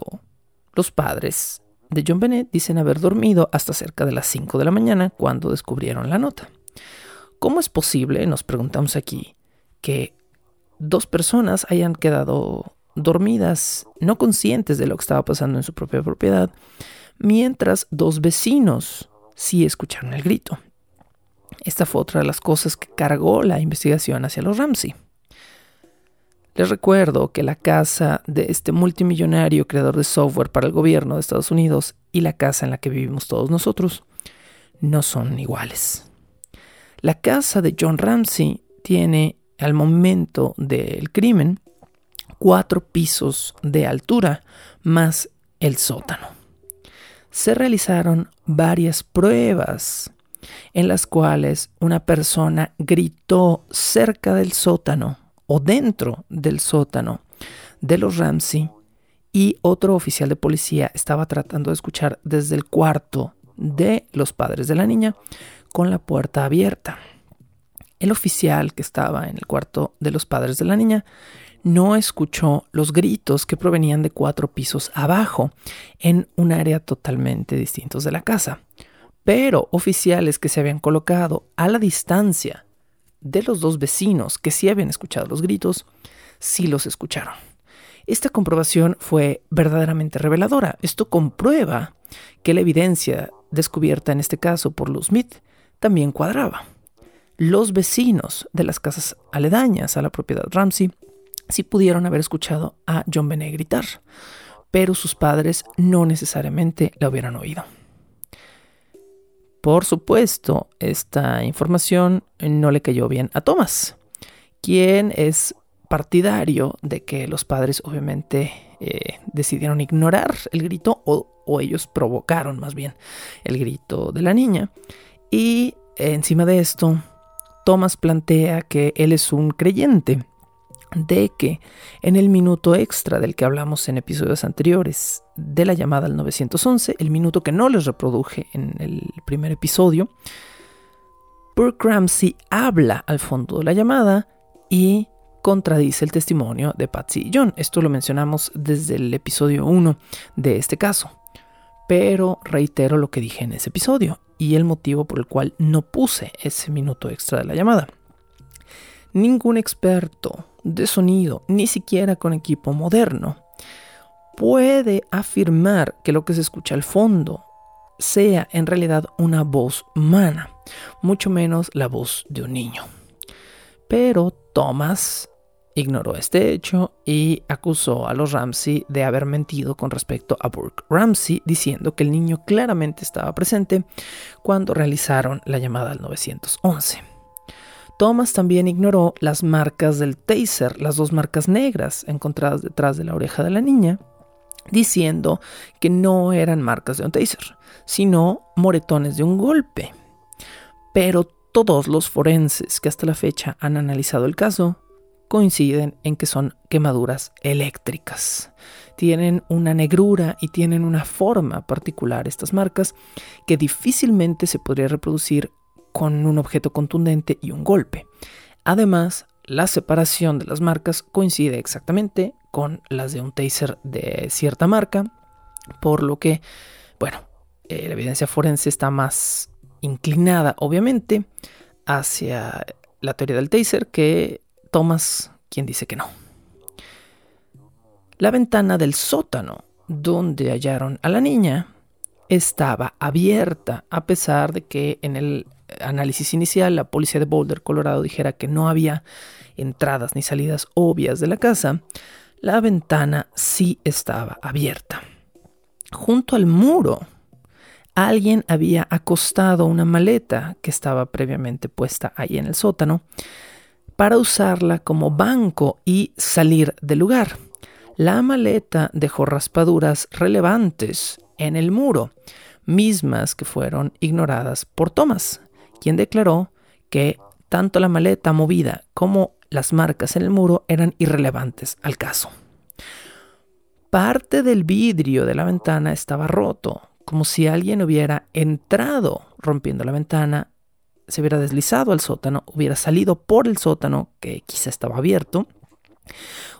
los padres de John Bennett dicen haber dormido hasta cerca de las 5 de la mañana cuando descubrieron la nota. ¿Cómo es posible, nos preguntamos aquí, que dos personas hayan quedado dormidas, no conscientes de lo que estaba pasando en su propia propiedad, mientras dos vecinos sí escucharon el grito. Esta fue otra de las cosas que cargó la investigación hacia los Ramsey. Les recuerdo que la casa de este multimillonario creador de software para el gobierno de Estados Unidos y la casa en la que vivimos todos nosotros no son iguales. La casa de John Ramsey tiene al momento del crimen cuatro pisos de altura más el sótano. Se realizaron varias pruebas en las cuales una persona gritó cerca del sótano o dentro del sótano de los Ramsey y otro oficial de policía estaba tratando de escuchar desde el cuarto de los padres de la niña con la puerta abierta. El oficial que estaba en el cuarto de los padres de la niña no escuchó los gritos que provenían de cuatro pisos abajo, en un área totalmente distinta de la casa. Pero oficiales que se habían colocado a la distancia de los dos vecinos que sí habían escuchado los gritos, sí los escucharon. Esta comprobación fue verdaderamente reveladora. Esto comprueba que la evidencia descubierta en este caso por Lou Smith también cuadraba. Los vecinos de las casas aledañas a la propiedad Ramsey sí pudieron haber escuchado a John Benet gritar, pero sus padres no necesariamente la hubieran oído. Por supuesto, esta información no le cayó bien a Thomas, quien es partidario de que los padres obviamente eh, decidieron ignorar el grito o, o, ellos provocaron más bien el grito de la niña. Y encima de esto, Thomas plantea que él es un creyente de que en el minuto extra del que hablamos en episodios anteriores de la llamada al 911, el minuto que no les reproduje en el primer episodio, Burke Ramsey habla al fondo de la llamada y contradice el testimonio de Patsy y John. Esto lo mencionamos desde el episodio 1 de este caso. Pero reitero lo que dije en ese episodio y el motivo por el cual no puse ese minuto extra de la llamada. Ningún experto de sonido, ni siquiera con equipo moderno, puede afirmar que lo que se escucha al fondo sea en realidad una voz humana, mucho menos la voz de un niño. Pero Thomas ignoró este hecho y acusó a los Ramsey de haber mentido con respecto a Burke Ramsey, diciendo que el niño claramente estaba presente cuando realizaron la llamada al 911. Thomas también ignoró las marcas del taser, las dos marcas negras encontradas detrás de la oreja de la niña, diciendo que no eran marcas de un taser, sino moretones de un golpe. Pero todos los forenses que hasta la fecha han analizado el caso coinciden en que son quemaduras eléctricas. Tienen una negrura y tienen una forma particular estas marcas que difícilmente se podría reproducir con un objeto contundente y un golpe. Además, la separación de las marcas coincide exactamente con las de un taser de cierta marca, por lo que, bueno, eh, la evidencia forense está más inclinada, obviamente, hacia la teoría del taser que Thomas, quien dice que no. La ventana del sótano donde hallaron a la niña estaba abierta, a pesar de que en el análisis inicial, la policía de Boulder, Colorado, dijera que no había entradas ni salidas obvias de la casa, la ventana sí estaba abierta. Junto al muro, alguien había acostado una maleta que estaba previamente puesta ahí en el sótano para usarla como banco y salir del lugar. La maleta dejó raspaduras relevantes en el muro, mismas que fueron ignoradas por Thomas quien declaró que tanto la maleta movida como las marcas en el muro eran irrelevantes al caso. Parte del vidrio de la ventana estaba roto, como si alguien hubiera entrado rompiendo la ventana, se hubiera deslizado al sótano, hubiera salido por el sótano, que quizá estaba abierto,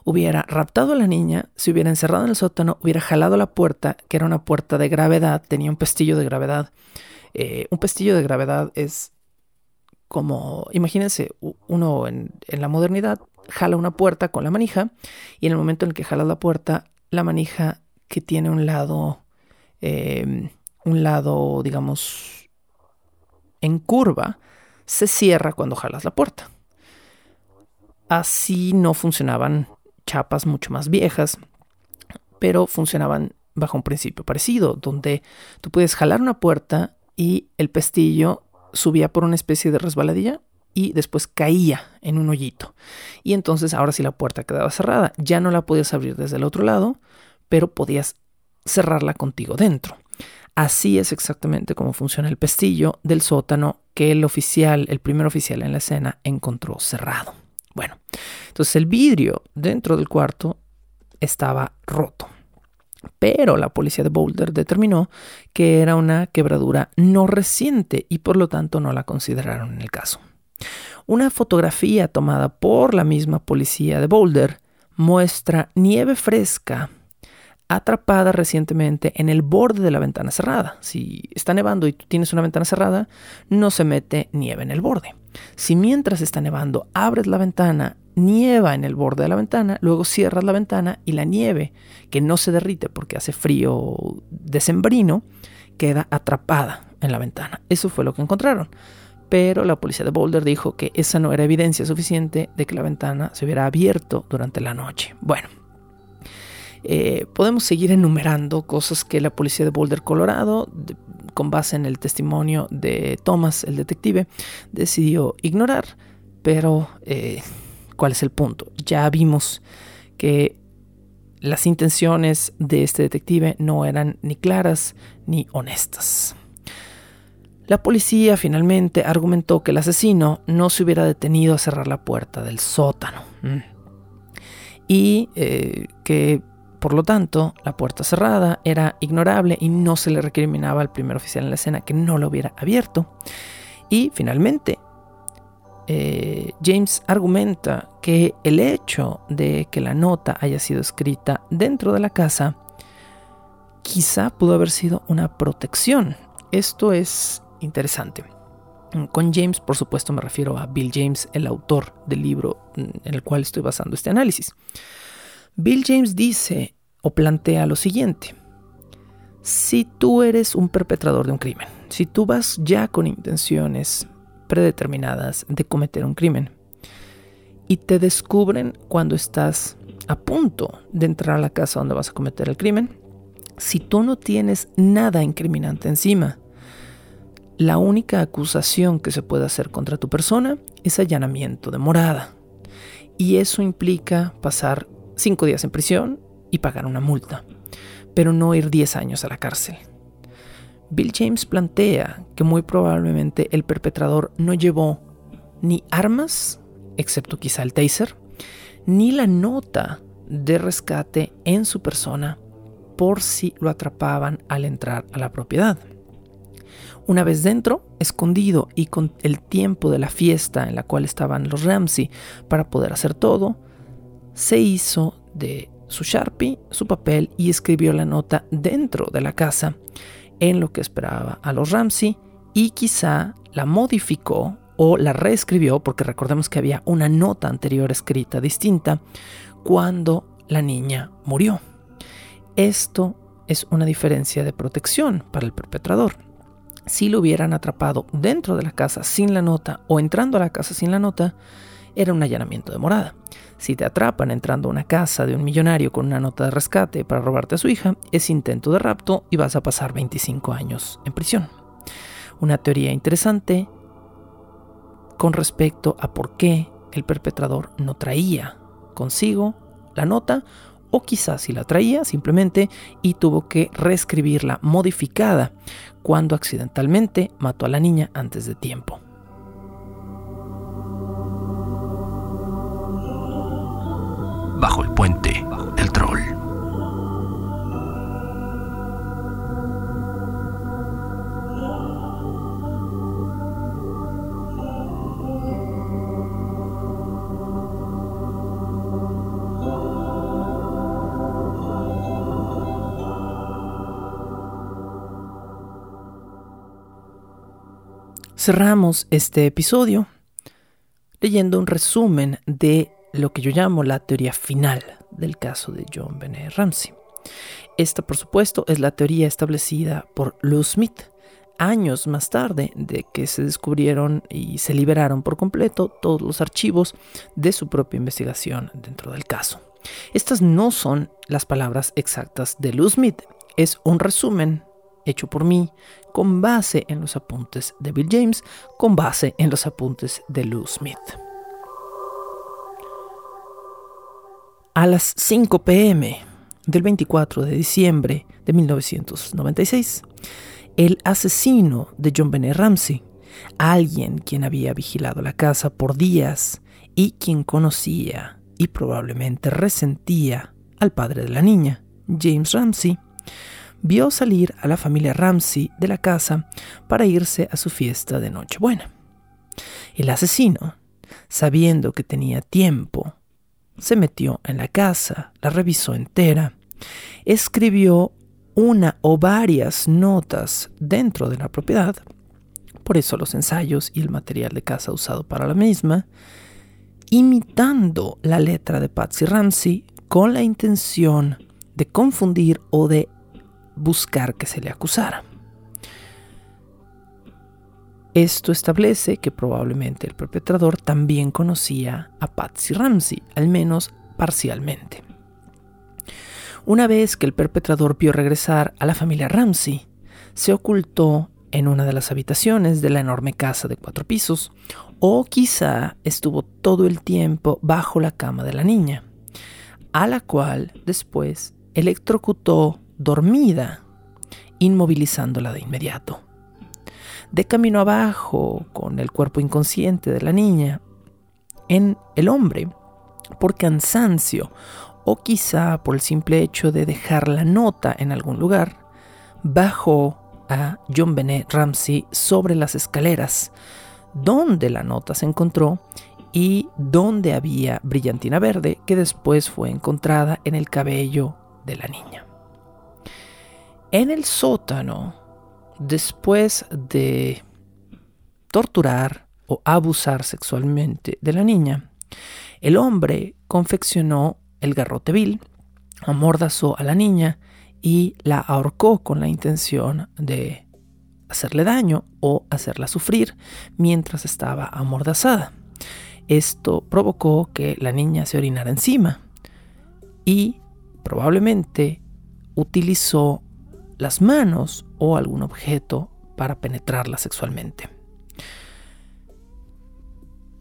hubiera raptado a la niña, se hubiera encerrado en el sótano, hubiera jalado la puerta, que era una puerta de gravedad, tenía un pestillo de gravedad, eh, un pestillo de gravedad es como, imagínense, uno en, la modernidad jala una puerta con la manija y en el momento en el que jala la puerta, la manija que tiene un lado, em, un lado, digamos, en curva, se cierra cuando jalas la puerta. Así no funcionaban chapas mucho más viejas, pero funcionaban bajo un principio parecido, donde tú puedes jalar una puerta y el pestillo subía por una especie de resbaladilla y después caía en un hoyito. Y entonces ahora sí la puerta quedaba cerrada. Ya no la podías abrir desde el otro lado, pero podías cerrarla contigo dentro. Así es exactamente como funciona el pestillo del sótano que el oficial, el primer oficial en la escena, encontró cerrado. Bueno, entonces el vidrio dentro del cuarto estaba roto. Pero la policía de Boulder determinó que era una quebradura no reciente y por lo tanto no la consideraron en el caso. Una fotografía tomada por la misma policía de Boulder muestra nieve fresca atrapada recientemente en el borde de la ventana cerrada. Si está nevando y tú tienes una ventana cerrada, no se mete nieve en el borde. Si mientras está nevando abres la ventana, nieva en el borde de la ventana, luego cierras la ventana y la nieve, que no se derrite porque hace frío decembrino, queda atrapada en la ventana. Eso fue lo que encontraron. Pero la policía de Boulder dijo que esa no era evidencia suficiente de que la ventana se hubiera abierto durante la noche. Bueno, eh, podemos seguir enumerando cosas que la policía de Boulder, Colorado, con base en el testimonio de Thomas, el detective, decidió ignorar. Pero, eh, ¿cuál es el punto? Ya vimos que las intenciones de este detective no eran ni claras ni honestas. La policía finalmente argumentó que el asesino no se hubiera detenido a cerrar la puerta del sótano y eh, que por lo tanto la puerta cerrada era ignorable y no se le recriminaba al primer oficial en la escena que no lo hubiera abierto. Y finalmente eh, James argumenta que el hecho de que la nota haya sido escrita dentro de la casa quizá pudo haber sido una protección. Esto es interesante. Con James, por supuesto, me refiero a Bill James, el autor del libro en el cual estoy basando este análisis. Bill James dice o plantea lo siguiente. Si tú eres un perpetrador de un crimen, si tú vas ya con intenciones predeterminadas de cometer un crimen y te descubren cuando estás a punto de entrar a la casa donde vas a cometer el crimen, si tú no tienes nada incriminante encima, la única acusación que se puede hacer contra tu persona es allanamiento de morada. Y eso implica pasar cinco días en prisión y pagar una multa, pero no ir 10 años a la cárcel. Bill James plantea que muy probablemente el perpetrador no llevó ni armas, excepto quizá el taser, ni la nota de rescate en su persona por si lo atrapaban al entrar a la propiedad. Una vez dentro, escondido y con el tiempo de la fiesta en la cual estaban los Ramsey para poder hacer todo, se hizo de su Sharpie, su papel y escribió la nota dentro de la casa en lo que esperaba a los Ramsey y quizá la modificó o la reescribió porque recordemos que había una nota anterior escrita distinta cuando la niña murió. Esto es una diferencia de protección para el perpetrador si lo hubieran atrapado dentro de la casa sin la nota o entrando a la casa sin la nota, era un allanamiento de morada. Si te atrapan entrando a una casa de un millonario con una nota de rescate para robarte a su hija, es intento de rapto y vas a pasar 25 años en prisión. Una teoría interesante con respecto a por qué el perpetrador no traía consigo la nota o quizás si la traía simplemente y tuvo que reescribirla modificada cuando accidentalmente mató a la niña antes de tiempo. Bajo el puente del troll. Cerramos este episodio leyendo un resumen de lo que yo llamo la teoría final del caso de John Benet Ramsey. Esta, por supuesto, es la teoría establecida por Lou Smith años más tarde de que se descubrieron y se liberaron por completo todos los archivos de su propia investigación dentro del caso. Estas no son las palabras exactas de Lou Smith, es un resumen hecho por mí, con base en los apuntes de Bill James, con base en los apuntes de Lou Smith. A las 5 pm del 24 de diciembre de 1996, el asesino de John Benet Ramsey, alguien quien había vigilado la casa por días y quien conocía y probablemente resentía al padre de la niña, James Ramsey, vio salir a la familia Ramsey de la casa para irse a su fiesta de Nochebuena. El asesino, sabiendo que tenía tiempo, se metió en la casa, la revisó entera, escribió una o varias notas dentro de la propiedad, por eso los ensayos y el material de casa usado para la misma, imitando la letra de Patsy Ramsey con la intención de confundir o de buscar que se le acusara. Esto establece que probablemente el perpetrador también conocía a Patsy Ramsey, al menos parcialmente. Una vez que el perpetrador vio regresar a la familia Ramsey, se ocultó en una de las habitaciones de la enorme casa de cuatro pisos, o quizá estuvo todo el tiempo bajo la cama de la niña, a la cual después electrocutó dormida, inmovilizándola de inmediato. De camino abajo, con el cuerpo inconsciente de la niña, en el hombre, por cansancio o quizá por el simple hecho de dejar la nota en algún lugar, bajó a John Benet Ramsey sobre las escaleras, donde la nota se encontró y donde había brillantina verde que después fue encontrada en el cabello de la niña. En el sótano, después de torturar o abusar sexualmente de la niña, el hombre confeccionó el garrote vil, amordazó a la niña y la ahorcó con la intención de hacerle daño o hacerla sufrir mientras estaba amordazada. Esto provocó que la niña se orinara encima y probablemente utilizó las manos o algún objeto para penetrarla sexualmente.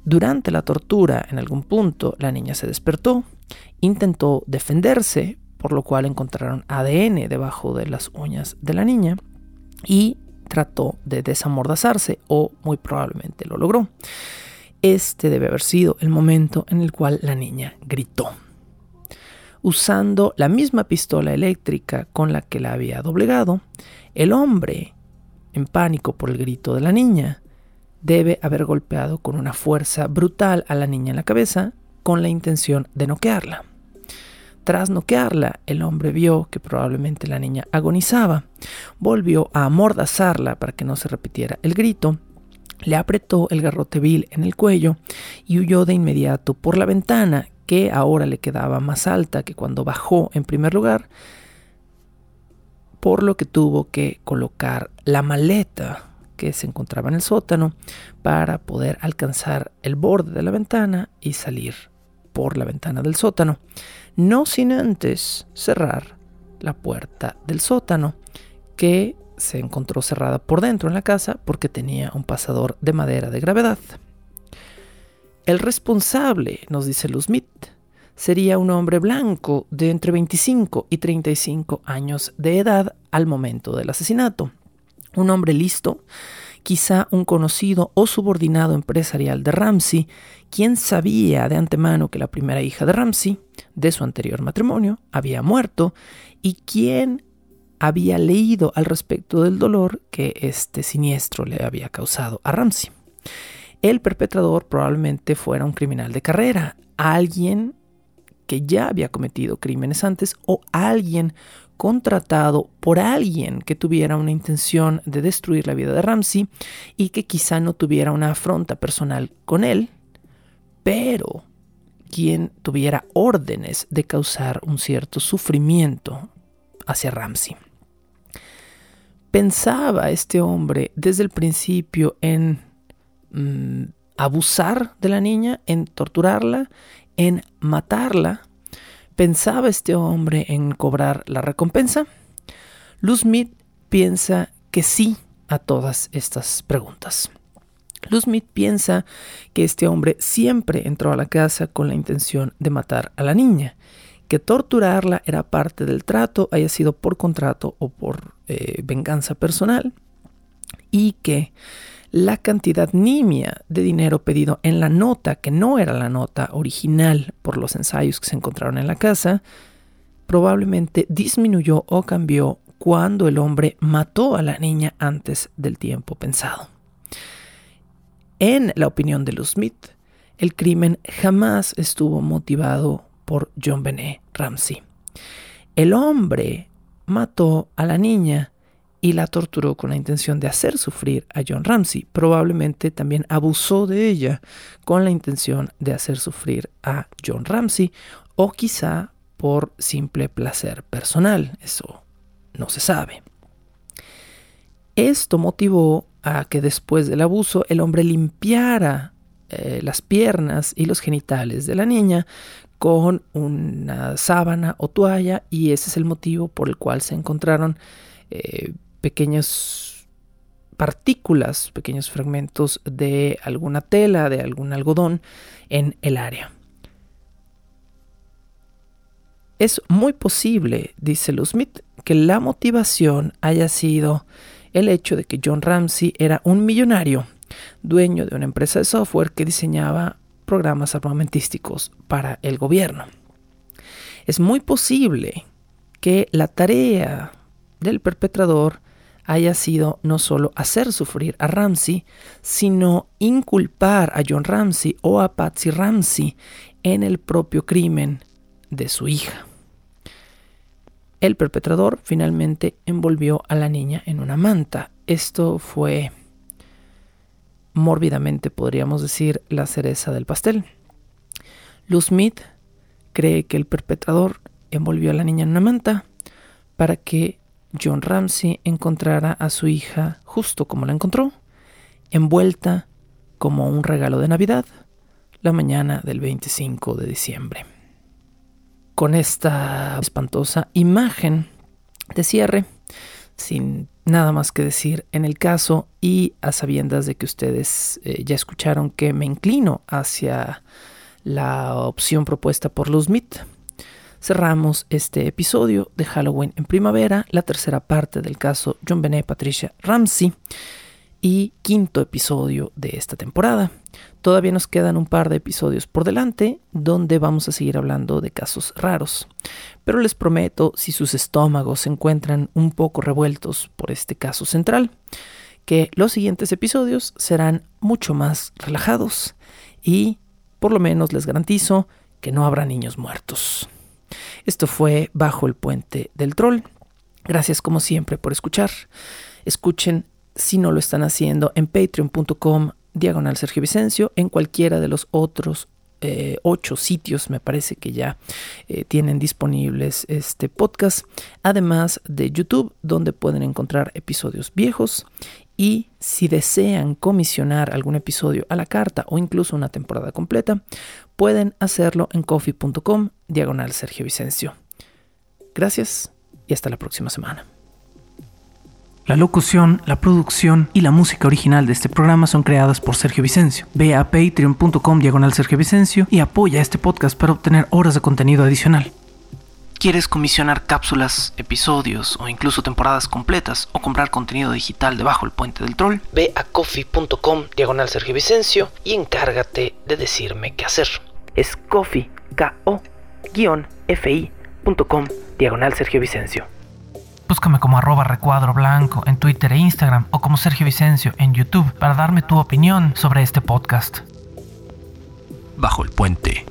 Durante la tortura, en algún punto, la niña se despertó, intentó defenderse, por lo cual encontraron ADN debajo de las uñas de la niña y trató de desamordazarse o muy probablemente lo logró. Este debe haber sido el momento en el cual la niña gritó. Usando la misma pistola eléctrica con la que la había doblegado, el hombre, en pánico por el grito de la niña, debe haber golpeado con una fuerza brutal a la niña en la cabeza con la intención de noquearla. Tras noquearla, el hombre vio que probablemente la niña agonizaba, volvió a amordazarla para que no se repitiera el grito, le apretó el garrote vil en el cuello y huyó de inmediato por la ventana que ahora le quedaba más alta que cuando bajó en primer lugar, por lo que tuvo que colocar la maleta que se encontraba en el sótano para poder alcanzar el borde de la ventana y salir por la ventana del sótano no sin antes cerrar la puerta del sótano, que se encontró cerrada por dentro en la casa porque tenía un pasador de madera de gravedad. El responsable, nos dice Luzmit, sería un hombre blanco de entre 25 y 35 años de edad al momento del asesinato. Un hombre listo, quizá un conocido o subordinado empresarial de Ramsey, quien sabía de antemano que la primera hija de Ramsey, de su anterior matrimonio, había muerto y quien había leído al respecto del dolor que este siniestro le había causado a Ramsey. El perpetrador probablemente fuera un criminal de carrera, alguien que ya había cometido crímenes antes o alguien contratado por alguien que tuviera una intención de destruir la vida de Ramsey y que quizá no tuviera una afronta personal con él, pero quien tuviera órdenes de causar un cierto sufrimiento hacia Ramsey. Pensaba este hombre desde el principio en mm, abusar de la niña, en torturarla, en matarla. ¿Pensaba este hombre en cobrar la recompensa? Luz Smith piensa que sí a todas estas preguntas. Luz Smith piensa que este hombre siempre entró a la casa con la intención de matar a la niña, que torturarla era parte del trato, haya sido por contrato o por eh, venganza personal, y que la cantidad nimia de dinero pedido en la nota, que no era la nota original por los ensayos que se encontraron en la casa, probablemente disminuyó o cambió cuando el hombre mató a la niña antes del tiempo pensado. En la opinión de los Smith, el crimen jamás estuvo motivado por John Benet Ramsey. El hombre mató a la niña y la torturó con la intención de hacer sufrir a John Ramsey. Probablemente también abusó de ella con la intención de hacer sufrir a John Ramsey o quizá por simple placer personal. Eso no se sabe. Esto motivó a que después del abuso el hombre limpiara eh, las piernas y los genitales de la niña con una sábana o toalla y ese es el motivo por el cual se encontraron eh, pequeñas partículas, pequeños fragmentos de alguna tela, de algún algodón en el área. Es muy posible, dice Lou Smith, que la motivación haya sido el hecho de que John Ramsey era un millonario, dueño de una empresa de software que diseñaba programas armamentísticos para el gobierno. Es muy posible que la tarea del perpetrador haya sido no solo hacer sufrir a Ramsey, sino inculpar a John Ramsey o a Patsy Ramsey en el propio crimen de su hija. El perpetrador finalmente envolvió a la niña en una manta. Esto fue mórbidamente, podríamos decir, la cereza del pastel. Lou Smith cree que el perpetrador envolvió a la niña en una manta para que John Ramsey encontrara a su hija justo como la encontró, envuelta como un regalo de Navidad, la mañana del 25 de diciembre. Con esta espantosa imagen de cierre, sin nada más que decir en el caso y a sabiendas de que ustedes eh, ya escucharon que me inclino hacia la opción propuesta por Luz Smith, cerramos este episodio de Halloween en primavera, la tercera parte del caso John Benet Patricia Ramsey y quinto episodio de esta temporada. Todavía nos quedan un par de episodios por delante donde vamos a seguir hablando de casos raros. Pero les prometo, si sus estómagos se encuentran un poco revueltos por este caso central, que los siguientes episodios serán mucho más relajados y por lo menos les garantizo que no habrá niños muertos. Esto fue Bajo el Puente del Troll. Gracias como siempre por escuchar. Escuchen si no lo están haciendo en patreon.com diagonal Sergio Vicencio, en cualquiera de los otros eh, ocho sitios me parece que ya eh, tienen disponibles este podcast, además de YouTube, donde pueden encontrar episodios viejos. Y si desean comisionar algún episodio a la carta o incluso una temporada completa, pueden hacerlo en coffee.com diagonal Sergio Vicencio. Gracias y hasta la próxima semana. La locución, la producción y la música original de este programa son creadas por Sergio Vicencio. Ve a patreon.com diagonal Sergio Vicencio y apoya este podcast para obtener horas de contenido adicional. ¿Quieres comisionar cápsulas, episodios o incluso temporadas completas o comprar contenido digital debajo del puente del troll? Ve a coffee.com diagonal Sergio Vicencio y encárgate de decirme qué hacer. Es coffee, k o ficom diagonal Sergio Vicencio. Búscame como arroba recuadro blanco en Twitter e Instagram o como Sergio Vicencio en YouTube para darme tu opinión sobre este podcast. Bajo el puente